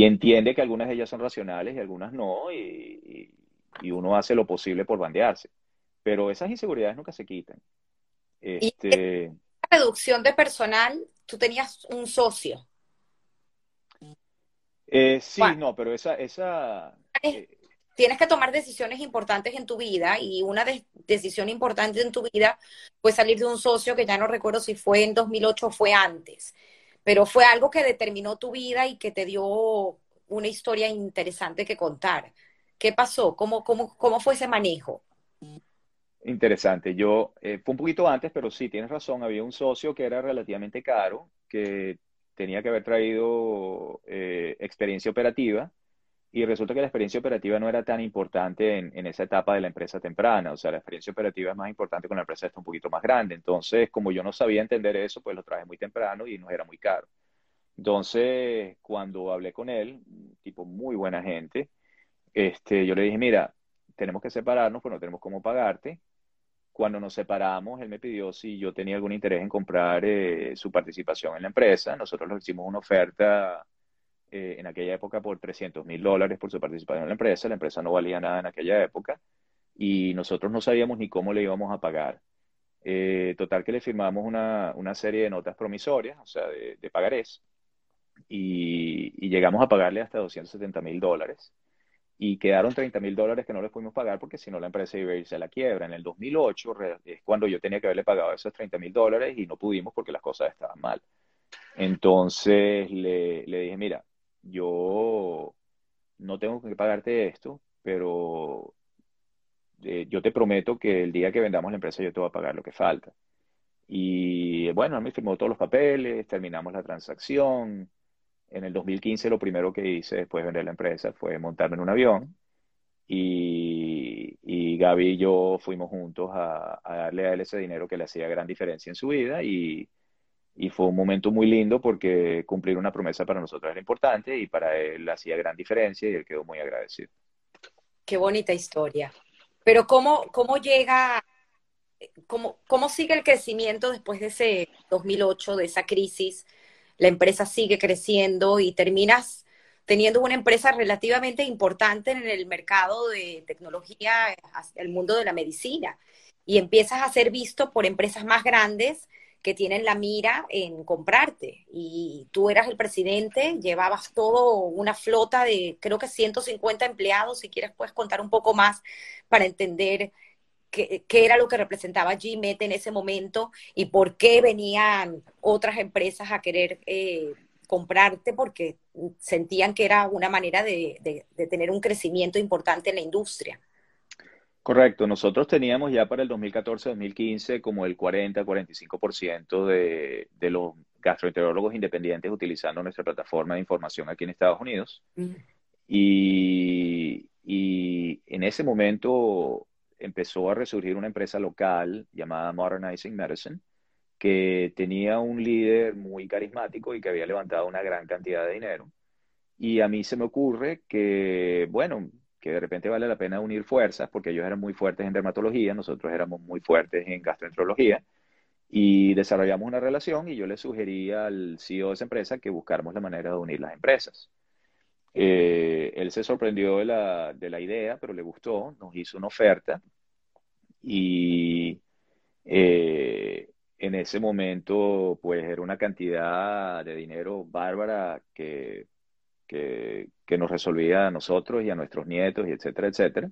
entiende que algunas de ellas son racionales y algunas no, y, uno hace lo posible por bandearse. Pero esas inseguridades nunca se quitan. Este... ¿Y reducción de personal, tú tenías un socio. Eh, sí, no, pero esa, esa tienes que tomar decisiones importantes en tu vida y una decisión importante en tu vida fue salir de un socio que ya no recuerdo si fue en 2008 o fue antes, pero fue algo que determinó tu vida y que te dio una historia interesante que contar. ¿Qué pasó? ¿Cómo, cómo, cómo fue ese manejo? Interesante. Yo, eh, fue un poquito antes, pero sí, tienes razón. Había un socio que era relativamente caro, que tenía que haber traído eh, experiencia operativa y resulta que la experiencia operativa no era tan importante en, esa etapa de la empresa temprana. O sea, la experiencia operativa es más importante cuando la empresa está un poquito más grande. Entonces, como yo no sabía entender eso, pues lo traje muy temprano y nos era muy caro. Entonces, cuando hablé con él, tipo muy buena gente, este, yo le dije, mira, tenemos que separarnos, pues no tenemos cómo pagarte. Cuando nos separamos, él me pidió si yo tenía algún interés en comprar eh, su participación en la empresa. Nosotros le hicimos una oferta eh, en aquella época por 300 mil dólares por su participación en la empresa. La empresa no valía nada en aquella época y nosotros no sabíamos ni cómo le íbamos a pagar. Eh, total que le firmamos una, una, serie de notas promisorias, o sea, de, pagarés, y, llegamos a pagarle hasta 270 mil dólares. Y quedaron 30 mil dólares que no les pudimos pagar porque si no la empresa iba a irse a la quiebra. En el 2008 es cuando yo tenía que haberle pagado esos 30 mil dólares y no pudimos porque las cosas estaban mal. Entonces le, le dije, mira, yo no tengo que pagarte esto, pero eh, yo te prometo que el día que vendamos la empresa yo te voy a pagar lo que falta. Y bueno, me firmó todos los papeles, terminamos la transacción. En el 2015 lo primero que hice después de vender la empresa fue montarme en un avión y, y Gaby y yo fuimos juntos a, a darle a él ese dinero que le hacía gran diferencia en su vida y, y fue un momento muy lindo porque cumplir una promesa para nosotros era importante y para él hacía gran diferencia y él quedó muy agradecido. Qué bonita historia. Pero ¿cómo, cómo llega, cómo, cómo sigue el crecimiento después de ese 2008, de esa crisis? La empresa sigue creciendo y terminas teniendo una empresa relativamente importante en el mercado de tecnología, el mundo de la medicina, y empiezas a ser visto por empresas más grandes que tienen la mira en comprarte. Y tú eras el presidente, llevabas todo una flota de creo que 150 empleados. Si quieres, puedes contar un poco más para entender qué, era lo que representaba GMET en ese momento y por qué venían otras empresas a querer eh, comprarte porque sentían que era una manera de, de tener un crecimiento importante en la industria. Correcto, nosotros teníamos ya para el 2014-2015 como el 40-45% de, de los gastroenterólogos independientes utilizando nuestra plataforma de información aquí en Estados Unidos. Mm. Y, y, en ese momento empezó a resurgir una empresa local llamada Modernizing Medicine, que tenía un líder muy carismático y que había levantado una gran cantidad de dinero. Y a mí se me ocurre que, bueno, que de repente vale la pena unir fuerzas, porque ellos eran muy fuertes en dermatología, nosotros éramos muy fuertes en gastroenterología, y desarrollamos una relación y yo le sugerí al CEO de esa empresa que buscáramos la manera de unir las empresas. Eh, él se sorprendió de la, de la, idea, pero le gustó, nos hizo una oferta y eh, en ese momento pues era una cantidad de dinero bárbara que que, nos resolvía a nosotros y a nuestros nietos, y etcétera, etcétera.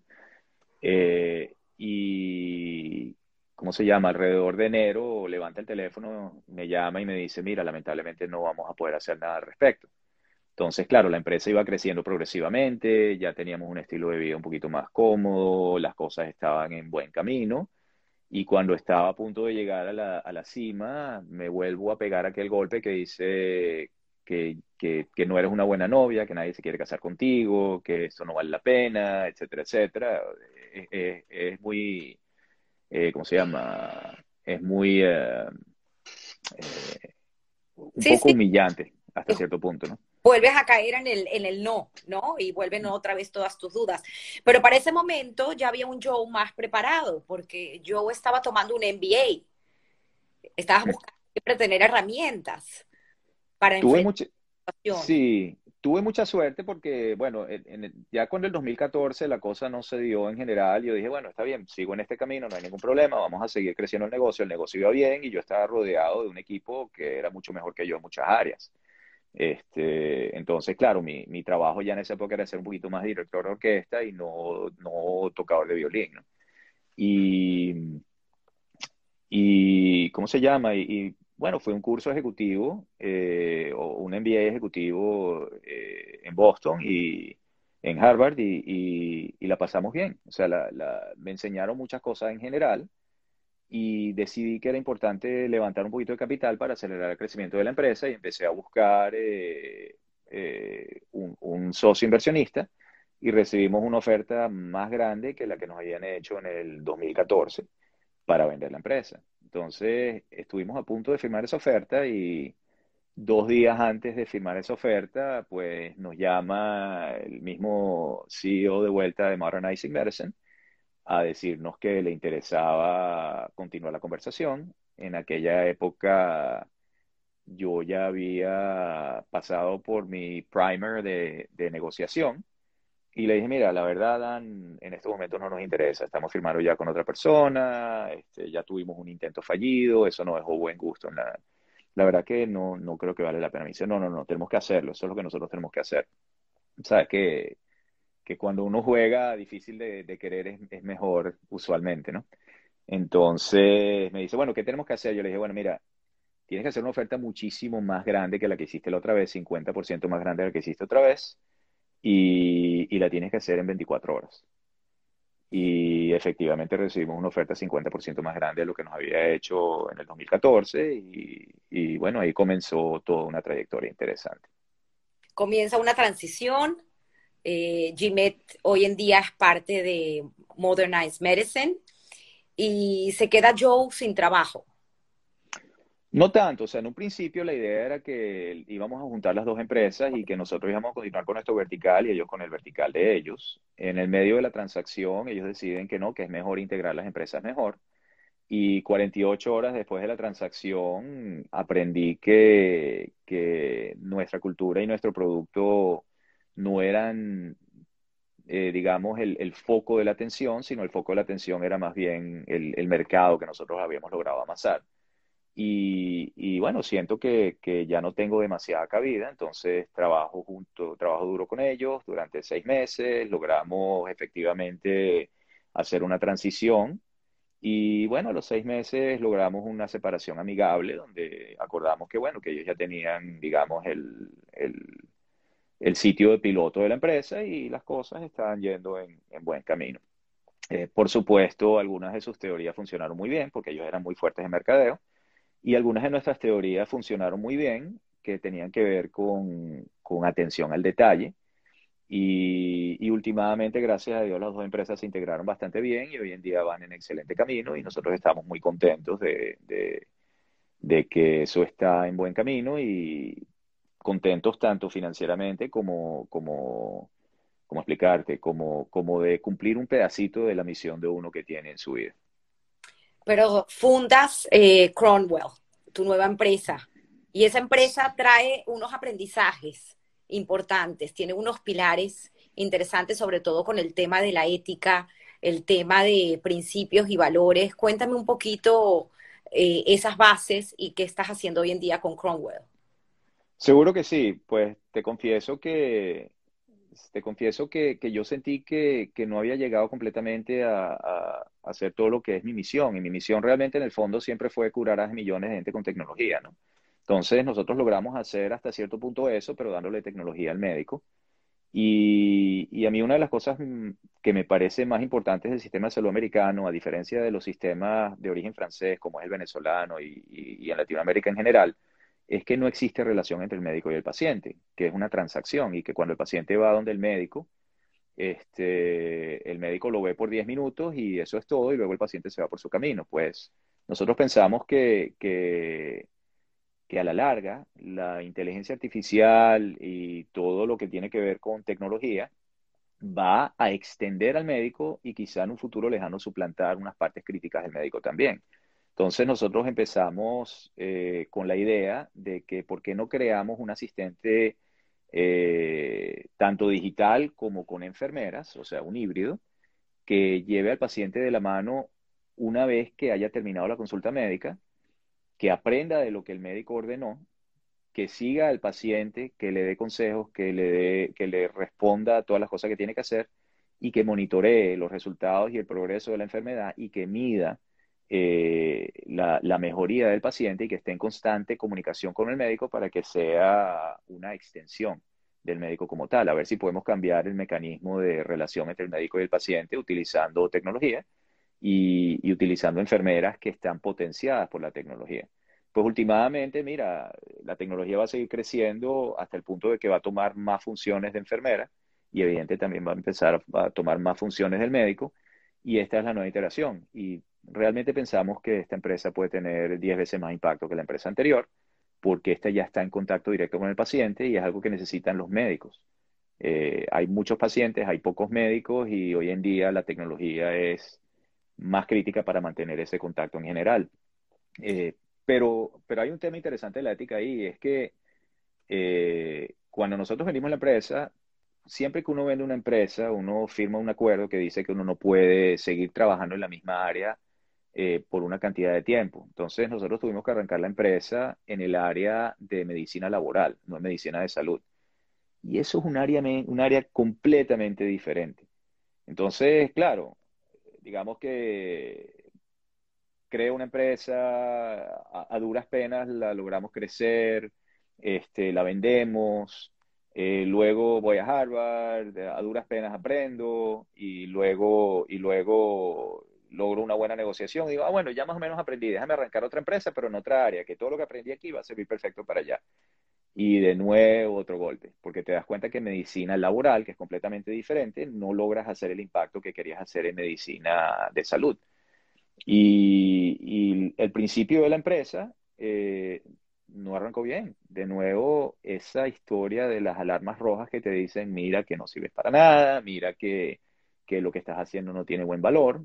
Eh, y, ¿cómo se llama? Alrededor de enero levanta el teléfono, me llama y me dice, mira, lamentablemente no vamos a poder hacer nada al respecto. Entonces, claro, la empresa iba creciendo progresivamente, ya teníamos un estilo de vida un poquito más cómodo, las cosas estaban en buen camino. Y cuando estaba a punto de llegar a la, a la cima, me vuelvo a pegar aquel golpe que dice, que, que, no eres una buena novia, que nadie se quiere casar contigo, que esto no vale la pena, etcétera, etcétera. Es, muy, eh, ¿cómo se llama? Es muy, eh, eh, un poco humillante hasta cierto punto, ¿no? Vuelves a caer en el, en el no, ¿no? Y vuelven otra vez todas tus dudas. Pero para ese momento ya había un Joe más preparado, porque Joe estaba tomando un MBA. Estabas buscando siempre tener herramientas para tuve mucha, Sí, tuve mucha suerte porque, bueno, ya cuando el 2014 la cosa no se dio en general, yo dije, bueno, está bien, sigo en este camino, no hay ningún problema, vamos a seguir creciendo el negocio, el negocio iba bien y yo estaba rodeado de un equipo que era mucho mejor que yo en muchas áreas. Este, entonces, claro, mi, trabajo ya en esa época era ser un poquito más director de orquesta y no, tocador de violín. Y, ¿cómo se llama? y bueno, fue un curso ejecutivo eh, o un MBA ejecutivo eh, en Boston y en Harvard y, la pasamos bien. O sea, me enseñaron muchas cosas en general y decidí que era importante levantar un poquito de capital para acelerar el crecimiento de la empresa y empecé a buscar eh, un, un, socio inversionista y recibimos una oferta más grande que la que nos habían hecho en el 2014 para vender la empresa. Entonces, estuvimos a punto de firmar esa oferta y dos días antes de firmar esa oferta, pues nos llama el mismo CEO de vuelta de Modernizing Medicine a decirnos que le interesaba continuar la conversación. En aquella época yo ya había pasado por mi primer de, de negociación y le dije, mira, la verdad, Dan, en estos momentos no nos interesa, estamos firmando ya con otra persona, este, ya tuvimos un intento fallido, eso no dejó buen gusto la... La verdad que no, no creo que vale la pena. Me no, no, no, tenemos que hacerlo, eso es lo que nosotros tenemos que hacer. Sabes que, que cuando uno juega difícil de, de querer es, es, mejor usualmente, ¿no? Entonces me dice, bueno, ¿qué tenemos que hacer? Yo le dije, bueno, mira, tienes que hacer una oferta muchísimo más grande que la que hiciste la otra vez, 50% más grande de la que hiciste otra vez y, la tienes que hacer en 24 horas. Y efectivamente recibimos una oferta 50% más grande de lo que nos había hecho en el 2014 y, y bueno, ahí comenzó toda una trayectoria interesante. Comienza una transición. Eh, hoy en día es parte de Modernized Medicine y se queda Joe sin trabajo. No tanto, o sea, en un principio la idea era que íbamos a juntar las dos empresas y que nosotros íbamos a continuar con nuestro vertical y ellos con el vertical de ellos. En el medio de la transacción ellos deciden que no, que es mejor integrar las empresas mejor. Y 48 horas después de la transacción aprendí que nuestra cultura y nuestro producto no eran, eh, digamos, el, el, foco de la atención, sino el foco de la atención era más bien el, el mercado que nosotros habíamos logrado amasar. Y, bueno, siento que, ya no tengo demasiada cabida, entonces trabajo junto, trabajo duro con ellos durante seis meses, logramos efectivamente hacer una transición y bueno, a los seis meses logramos una separación amigable donde acordamos que bueno, que ellos ya tenían, digamos, el, el, sitio de piloto de la empresa y las cosas estaban yendo en, en buen camino. Eh, por supuesto, algunas de sus teorías funcionaron muy bien porque ellos eran muy fuertes en mercadeo y algunas de nuestras teorías funcionaron muy bien que tenían que ver con, con atención al detalle. Y, y, últimamente, gracias a Dios, las dos empresas se integraron bastante bien y hoy en día van en excelente camino y nosotros estamos muy contentos de, de, de que eso está en buen camino y contentos tanto financieramente como, como, como explicarte, como, como de cumplir un pedacito de la misión de uno que tiene en su vida. Pero fundas eh, Cronwell, tu nueva empresa, y esa empresa trae unos aprendizajes importantes, tiene unos pilares interesantes, sobre todo con el tema de la ética, el tema de principios y valores. Cuéntame un poquito eh, esas bases y qué estás haciendo hoy en día con Cromwell. Seguro que sí, pues te confieso que te confieso que, que yo sentí que, que, no había llegado completamente a, a, hacer todo lo que es mi misión. Y mi misión realmente en el fondo siempre fue curar a millones de gente con tecnología, ¿no? Entonces nosotros logramos hacer hasta cierto punto eso, pero dándole tecnología al médico. Y, y, a mí una de las cosas que me parece más importantes del sistema de salud americano, a diferencia de los sistemas de origen francés, como es el venezolano y, y, y en Latinoamérica en general, es que no existe relación entre el médico y el paciente, que es una transacción y que cuando el paciente va donde el médico, este, el médico lo ve por 10 minutos y eso es todo y luego el paciente se va por su camino. Pues nosotros pensamos que, que, que a la larga la inteligencia artificial y todo lo que tiene que ver con tecnología va a extender al médico y quizá en un futuro lejano suplantar unas partes críticas del médico también. Entonces nosotros empezamos eh, con la idea de que por qué no creamos un asistente eh, tanto digital como con enfermeras, o sea, un híbrido, que lleve al paciente de la mano una vez que haya terminado la consulta médica, que aprenda de lo que el médico ordenó, que siga al paciente, que le dé consejos, que le, dé, que le responda a todas las cosas que tiene que hacer y que monitoree los resultados y el progreso de la enfermedad y que mida eh, la, mejoría del paciente y que esté en constante comunicación con el médico para que sea una extensión del médico como tal, a ver si podemos cambiar el mecanismo de relación entre el médico y el paciente utilizando tecnología y, utilizando enfermeras que están potenciadas por la tecnología. Pues últimamente, mira, la tecnología va a seguir creciendo hasta el punto de que va a tomar más funciones de enfermera y evidentemente también va a empezar a tomar más funciones del médico y esta es la nueva iteración. Y realmente pensamos que esta empresa puede tener 10 veces más impacto que la empresa anterior, porque esta ya está en contacto directo con el paciente y es algo que necesitan los médicos. Eh, hay muchos pacientes, hay pocos médicos y hoy en día la tecnología es más crítica para mantener ese contacto en general. Eh, pero, pero hay un tema interesante de la ética ahí, es que eh, cuando nosotros vendimos la empresa, siempre que uno vende una empresa, uno firma un acuerdo que dice que uno no puede seguir trabajando en la misma área eh, por una cantidad de tiempo. Entonces nosotros tuvimos que arrancar la empresa en el área de medicina laboral, no en medicina de salud. Y eso es un área, un área completamente diferente. Entonces, claro, digamos que creo una empresa, a, duras penas la logramos crecer, este, la vendemos, eh, luego voy a Harvard, a duras penas aprendo y luego, y luego logro una buena negociación y digo, ah, bueno, ya más o menos aprendí, déjame arrancar otra empresa, pero en otra área, que todo lo que aprendí aquí va a servir perfecto para allá. Y de nuevo otro golpe, porque te das cuenta que en medicina laboral, que es completamente diferente, no logras hacer el impacto que querías hacer en medicina de salud. Y, el principio de la empresa eh, no arrancó bien. De nuevo, esa historia de las alarmas rojas que te dicen, mira que no sirves para nada, mira que, que lo que estás haciendo no tiene buen valor,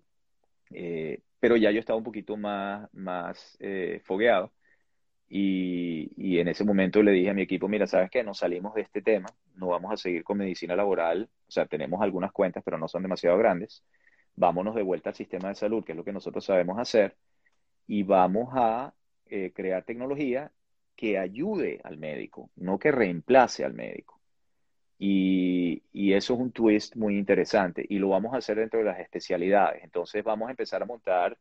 eh, pero ya yo estaba un poquito más, más eh, fogueado y, en ese momento le dije a mi equipo, mira, ¿sabes qué? Nos salimos de este tema, no vamos a seguir con medicina laboral, o sea, tenemos algunas cuentas, pero no son demasiado grandes, vámonos de vuelta al sistema de salud, que es lo que nosotros sabemos hacer, y vamos a eh, crear tecnología que ayude al médico, no que reemplace al médico. Y, eso es un twist muy interesante y lo vamos a hacer dentro de las especialidades. Entonces vamos a empezar a montar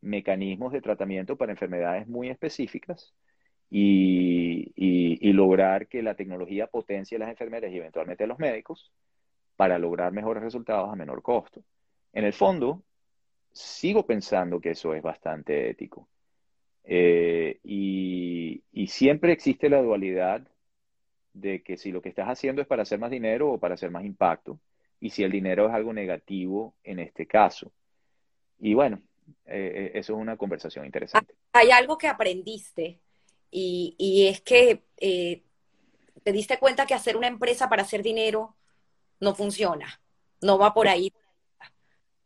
mecanismos de tratamiento para enfermedades muy específicas y, lograr que la tecnología potencie a las enfermeras y eventualmente a los médicos para lograr mejores resultados a menor costo. en el fondo, sigo pensando que eso es bastante ético. Eh, y, siempre existe la dualidad de que si lo que estás haciendo es para hacer más dinero o para hacer más impacto, y si el dinero es algo negativo en este caso. Y bueno, eh, eso es una conversación interesante. Hay algo que aprendiste y, y es que eh, te diste cuenta que hacer una empresa para hacer dinero no funciona, no va por ahí.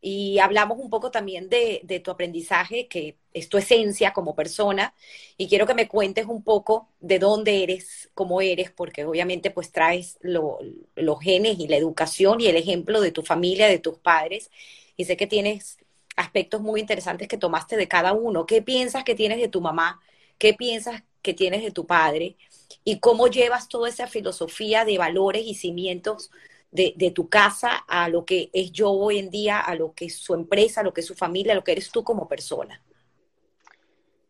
Y hablamos un poco también de, tu aprendizaje, que es tu esencia como persona, y quiero que me cuentes un poco de dónde eres, cómo eres, porque obviamente pues traes lo, los genes y la educación y el ejemplo de tu familia, de tus padres, y sé que tienes aspectos muy interesantes que tomaste de cada uno. ¿Qué piensas que tienes de tu mamá? ¿Qué piensas que tienes de tu padre? ¿Y cómo llevas toda esa filosofía de valores y cimientos de, tu casa a lo que es yo hoy en día, a lo que es su empresa, a lo que es su familia, a lo que eres tú como persona?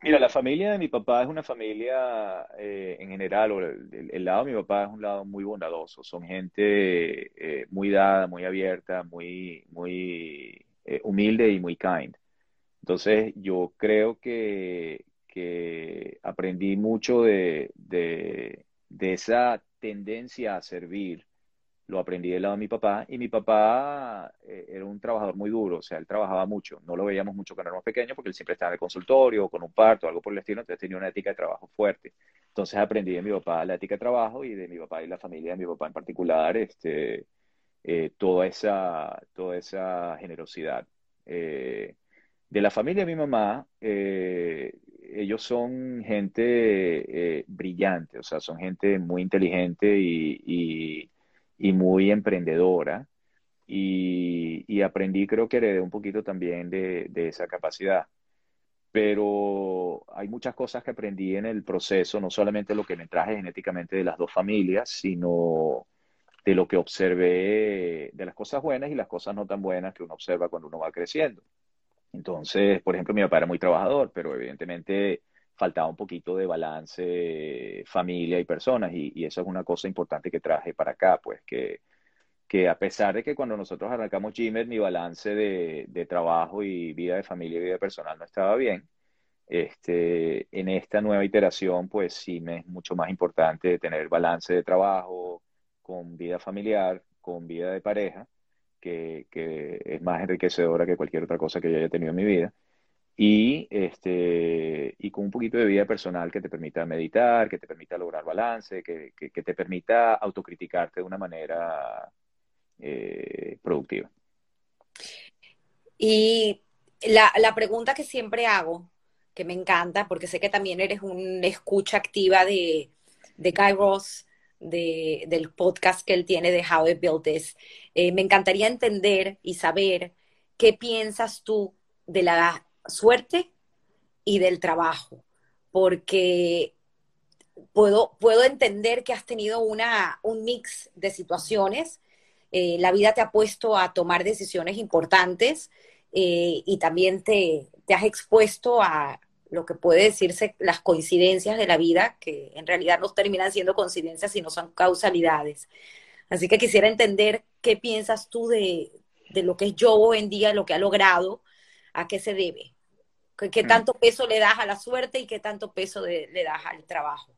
Mira, la familia de mi papá es una familia eh, en general, o el, lado de mi papá es un lado muy bondadoso, son gente eh, muy dada, muy abierta, muy, muy eh, humilde y muy kind. Entonces, yo creo que, que aprendí mucho de, de, de esa tendencia a servir lo aprendí del lado de mi papá, y mi papá eh, era un trabajador muy duro, o sea, él trabajaba mucho, no lo veíamos mucho cuando éramos pequeños, porque él siempre estaba en el consultorio, con un parto, algo por el estilo, entonces tenía una ética de trabajo fuerte. Entonces aprendí de mi papá la ética de trabajo y de mi papá y la familia de mi papá en particular, este, eh, toda, esa, toda esa generosidad. Eh, de la familia de mi mamá, ellos son gente brillante, o sea, son gente muy inteligente y muy emprendedora. Y, aprendí, creo que heredé un poquito también de, esa capacidad. Pero hay muchas cosas que aprendí en el proceso, no solamente lo que me traje genéticamente de las dos familias, sino de lo que observé, de las cosas buenas y las cosas no tan buenas que uno observa cuando uno va creciendo. Entonces, por ejemplo, mi papá era muy trabajador, pero evidentemente faltaba un poquito de balance familia y personas y, eso es una cosa importante que traje para acá, pues que, que a pesar de que cuando nosotros arrancamos Gmail mi balance de, de, trabajo y vida de familia y vida personal no estaba bien, este, en esta nueva iteración pues sí me es mucho más importante tener balance de trabajo con vida familiar, con vida de pareja, que, que es más enriquecedora que cualquier otra cosa que yo haya tenido en mi vida y, este, y con un poquito de vida personal que te permita meditar, que te permita lograr balance, que, que, te permita autocriticarte de una manera eh, productiva. Y la, la, pregunta que siempre hago, que me encanta, porque sé que también eres una escucha activa de, de Guy Ross, de, del podcast que él tiene de How I Built This, eh, me encantaría entender y saber qué piensas tú de la suerte y del trabajo, porque puedo, puedo entender que has tenido una, un mix de situaciones. Eh, la vida te ha puesto a tomar decisiones importantes eh, y también te, te, has expuesto a lo que puede decirse las coincidencias de la vida, que en realidad no terminan siendo coincidencias, sino son causalidades. Así que quisiera entender qué piensas tú de, de lo que es yo hoy en día, lo que ha logrado, a qué se debe. ¿Qué, mm. tanto peso le das a la suerte y qué tanto peso le das al trabajo?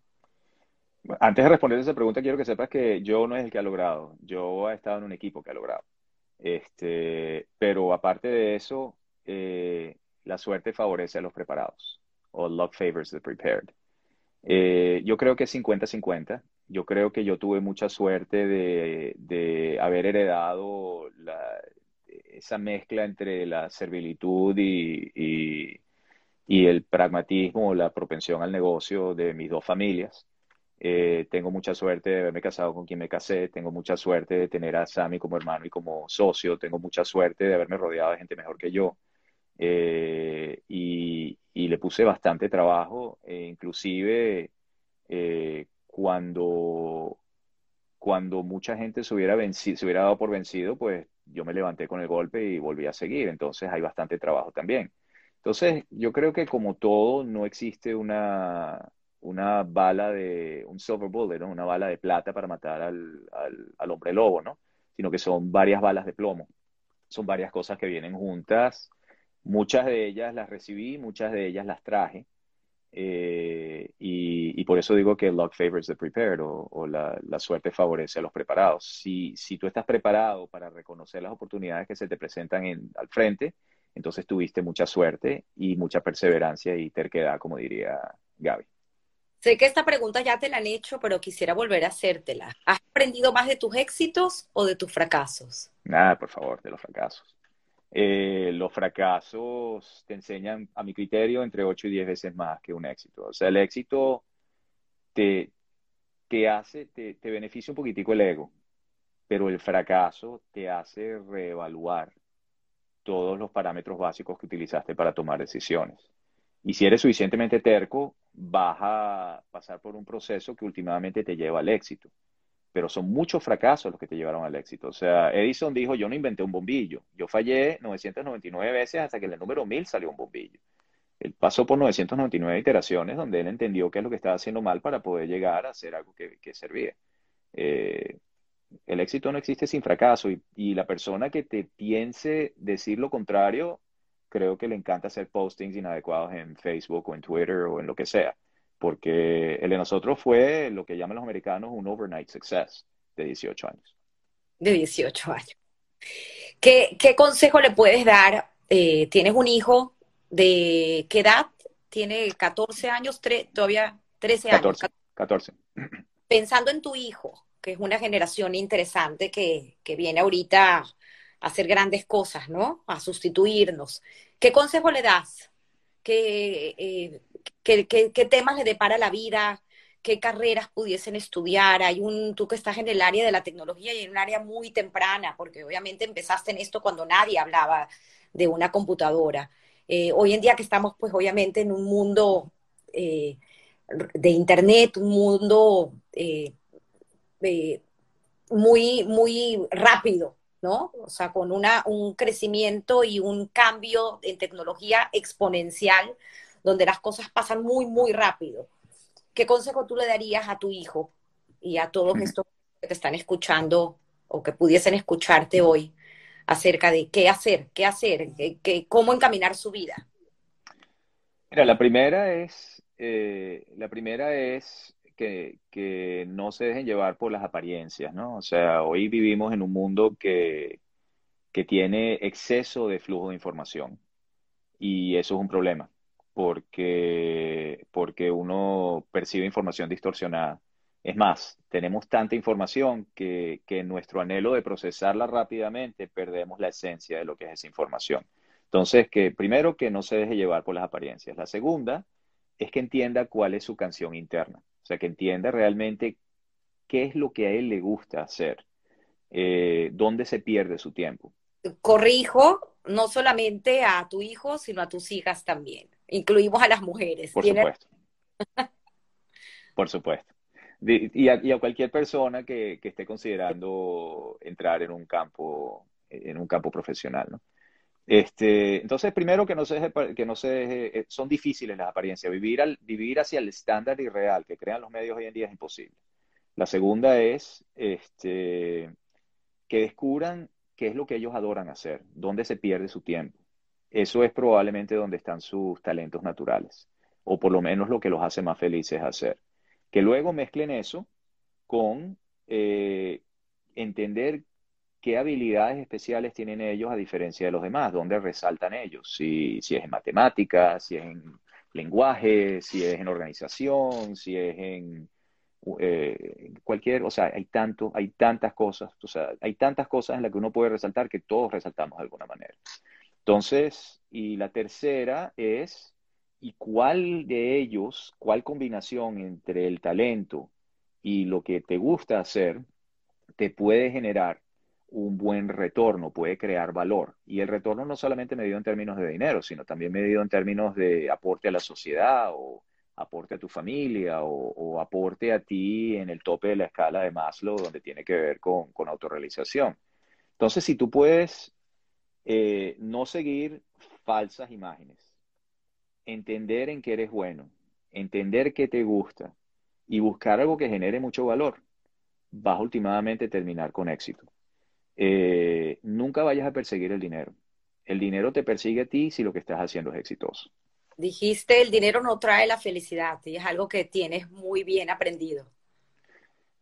Antes de responder esa pregunta, quiero que sepas que yo no es el que ha logrado. Yo he estado en un equipo que ha logrado. Este, pero aparte de eso, eh, la suerte favorece a los preparados. O luck favors the prepared. Eh, yo creo que es 50-50. Yo creo que yo tuve mucha suerte de, de haber heredado la, esa mezcla entre la servilitud y, y el pragmatismo la propensión al negocio de mis dos familias. Eh, tengo mucha suerte de haberme casado con quien me casé, tengo mucha suerte de tener a Sammy como hermano y como socio, tengo mucha suerte de haberme rodeado de gente mejor que yo. Eh, y, le puse bastante trabajo, e inclusive eh, cuando, cuando mucha gente se hubiera, se hubiera dado por vencido, pues yo me levanté con el golpe y volví a seguir. Entonces hay bastante trabajo también. Entonces, yo creo que como todo, no existe una, una bala de, un silver bullet, ¿no? Una bala de plata para matar al, al, hombre lobo, ¿no? Sino que son varias balas de plomo. son varias cosas que vienen juntas. Muchas de ellas las recibí, muchas de ellas las traje. Eh, y, por eso digo que luck favors the prepared o, la, suerte favorece a los preparados. Si, si tú estás preparado para reconocer las oportunidades que se te presentan en, al frente, entonces tuviste mucha suerte y mucha perseverancia y terquedad, como diría Gaby. Sé que esta pregunta ya te la han hecho, pero quisiera volver a hacértela. ¿Has aprendido más de tus éxitos o de tus fracasos? Nada, por favor, de los fracasos. Eh, los fracasos te enseñan, a mi criterio, entre 8 y 10 veces más que un éxito. O sea, el éxito te, te hace, te, te beneficia un poquitico el ego, pero el fracaso te hace reevaluar todos los parámetros básicos que utilizaste para tomar decisiones. Y si eres suficientemente terco, vas a pasar por un proceso que últimamente te lleva al éxito pero son muchos fracasos los que te llevaron al éxito. O sea, Edison dijo, yo no inventé un bombillo, yo fallé 999 veces hasta que en el número 1000 salió un bombillo. Él pasó por 999 iteraciones donde él entendió qué es lo que estaba haciendo mal para poder llegar a hacer algo que, que servía. Eh, el éxito no existe sin fracaso y, y, la persona que te piense decir lo contrario, creo que le encanta hacer postings inadecuados en Facebook o en Twitter o en lo que sea porque el de nosotros fue lo que llaman los americanos un overnight success de 18 años. De 18 años. ¿Qué, qué consejo le puedes dar? Eh, ¿Tienes un hijo de qué edad? ¿Tiene 14 años? ¿Todavía 13 años? 14. Pensando en tu hijo, que es una generación interesante que, que viene ahorita a hacer grandes cosas, ¿no? A sustituirnos. ¿Qué consejo le das? ¿Qué, eh, qué, temas le depara la vida, qué carreras pudiesen estudiar. Hay un, tú que estás en el área de la tecnología y en un área muy temprana, porque obviamente empezaste en esto cuando nadie hablaba de una computadora. Eh, hoy en día que estamos, pues obviamente en un mundo eh, de Internet, un mundo muy, muy rápido, ¿no? O sea, con una, un crecimiento y un cambio en tecnología exponencial donde las cosas pasan muy, muy rápido. ¿Qué consejo tú le darías a tu hijo y a todos estos que te están escuchando o que pudiesen escucharte hoy acerca de qué hacer, qué hacer, qué, cómo encaminar su vida? Mira, la primera es, eh, la primera es que, no se dejen llevar por las apariencias, ¿no? O sea, hoy vivimos en un mundo que, que tiene exceso de flujo de información y eso es un problema porque, porque uno percibe información distorsionada. Es más, tenemos tanta información que, que en nuestro anhelo de procesarla rápidamente perdemos la esencia de lo que es esa información. Entonces, que primero que no se deje llevar por las apariencias. La segunda es que entienda cuál es su canción interna. O sea, que entienda realmente qué es lo que a él le gusta hacer, eh, dónde se pierde su tiempo. Corrijo, no solamente a tu hijo, sino a tus hijas también incluimos a las mujeres. Por supuesto. Por supuesto. Y a, cualquier persona que, esté considerando entrar en un campo, en un campo profesional, ¿no? Este, entonces, primero que no se que no se eh, son difíciles las apariencias. Vivir, al, vivir hacia el estándar irreal que crean los medios hoy en día es imposible. La segunda es este, que descubran qué es lo que ellos adoran hacer, dónde se pierde su tiempo eso es probablemente donde están sus talentos naturales, o por lo menos lo que los hace más felices hacer. Que luego mezclen eso con eh, entender qué habilidades especiales tienen ellos a diferencia de los demás, dónde resaltan ellos, si, es en matemáticas, si es en lenguaje, si es en organización, si es en eh, cualquier, o sea, hay tanto, hay tantas cosas, o sea, hay tantas cosas en las que uno puede resaltar que todos resaltamos de alguna manera. Entonces, y la tercera es, ¿y cuál de ellos, cuál combinación entre el talento y lo que te gusta hacer te puede generar un buen retorno, puede crear valor? Y el retorno no solamente medido en términos de dinero, sino también medido en términos de aporte a la sociedad o aporte a tu familia o, aporte a ti en el tope de la escala de Maslow, donde tiene que ver con, con autorrealización. Entonces, si tú puedes eh, no seguir falsas imágenes, entender en qué eres bueno, entender qué te gusta y buscar algo que genere mucho valor, vas últimamente a terminar con éxito. Eh, nunca vayas a perseguir el dinero. El dinero te persigue a ti si lo que estás haciendo es exitoso. Dijiste, el dinero no trae la felicidad y es algo que tienes muy bien aprendido.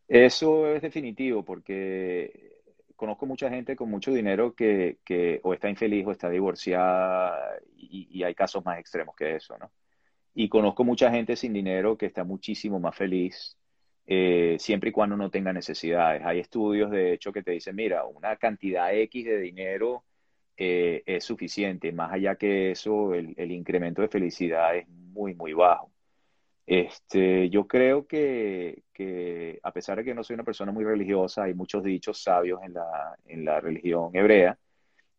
Eso es definitivo porque conozco mucha gente con mucho dinero que, o está infeliz o está divorciada y, y, hay casos más extremos que eso, ¿no? Y conozco mucha gente sin dinero que está muchísimo más feliz eh, siempre y cuando no tenga necesidades. Hay estudios, de hecho, que te dicen, mira, una cantidad X de dinero eh, es suficiente. Más allá que eso, el, incremento de felicidad es muy, muy bajo. Este, yo creo que, a pesar de que no soy una persona muy religiosa, hay muchos dichos sabios en la, en la religión hebrea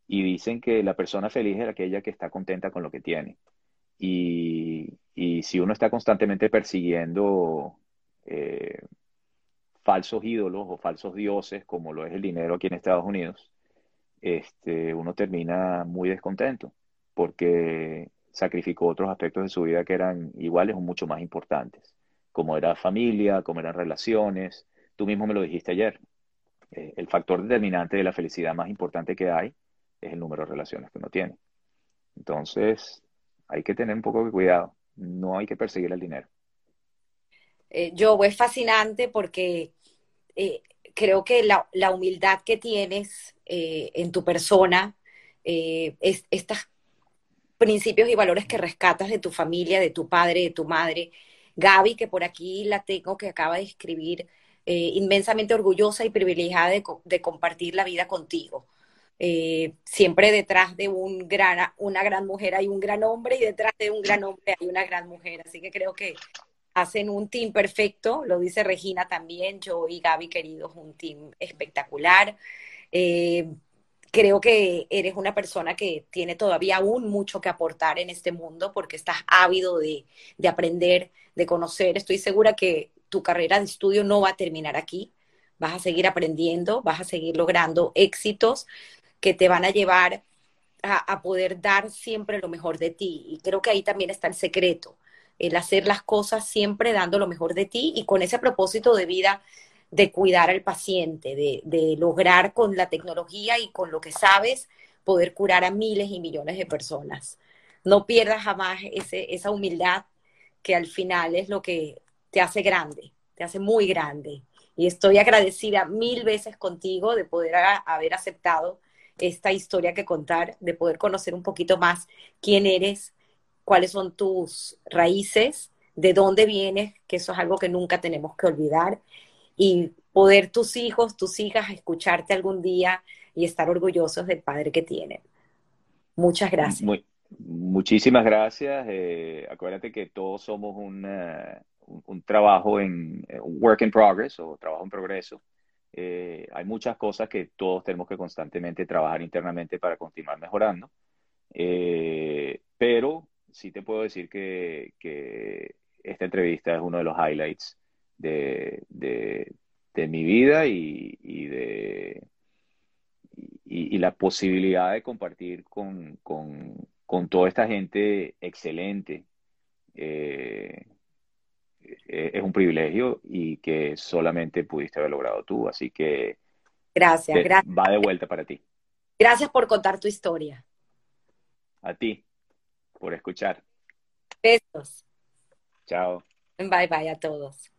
y dicen que la persona feliz es aquella que está contenta con lo que tiene. Y si uno está constantemente persiguiendo eh, falsos ídolos o falsos dioses, como lo es el dinero aquí en Estados Unidos, este, uno termina muy descontento porque sacrificó otros aspectos de su vida que eran iguales o mucho más importantes, como era familia, como eran relaciones. Tú mismo me lo dijiste ayer. Eh, el factor determinante de la felicidad más importante que hay es el número de relaciones que uno tiene. Entonces, hay que tener un poco de cuidado. No hay que perseguir el dinero eh, yo es fascinante porque eh, creo que la, la, humildad que tienes eh, en tu persona, es, estos principios y valores que rescatas de tu familia, de tu padre, de tu madre. Gaby, que por aquí la tengo, que acaba de escribir, inmensamente orgullosa y privilegiada de, de compartir la vida contigo. siempre detrás de un gran, una gran mujer hay un gran hombre y detrás de un gran hombre hay una gran mujer. Así que creo que hacen un team perfecto, lo dice Regina también, yo y Gaby queridos, un team espectacular. Eh, creo que eres una persona que tiene todavía aún mucho que aportar en este mundo porque estás ávido de, de aprender, de conocer. Estoy segura que tu carrera de estudio no va a terminar aquí. Vas a seguir aprendiendo, vas a seguir logrando éxitos que te van a llevar a, a poder dar siempre lo mejor de ti. Y creo que ahí también está el secreto el hacer las cosas siempre dando lo mejor de ti y con ese propósito de vida de cuidar al paciente, de, lograr con la tecnología y con lo que sabes poder curar a miles y millones de personas. No pierdas jamás ese, esa humildad que al final es lo que te hace grande, te hace muy grande. Y estoy agradecida mil veces contigo de poder haber aceptado esta historia que contar, de poder conocer un poquito más quién eres, cuáles son tus raíces, de dónde vienes, que eso es algo que nunca tenemos que olvidar, y poder tus hijos, tus hijas escucharte algún día y estar orgullosos del padre que tienen. Muchas gracias. muchísimas gracias. Eh, acuérdate que todos somos un, un, trabajo en un work in progress o trabajo en progreso. Eh, hay muchas cosas que todos tenemos que constantemente trabajar internamente para continuar mejorando. Eh, pero sí te puedo decir que, esta entrevista es uno de los highlights de, mi vida y, de y, la posibilidad de compartir con, toda esta gente excelente eh, es un privilegio y que solamente pudiste haber logrado tú. Así que gracias, gracias. Va de vuelta para ti. Gracias por contar tu historia. A ti por escuchar. Besos. Chao. Bye bye a todos.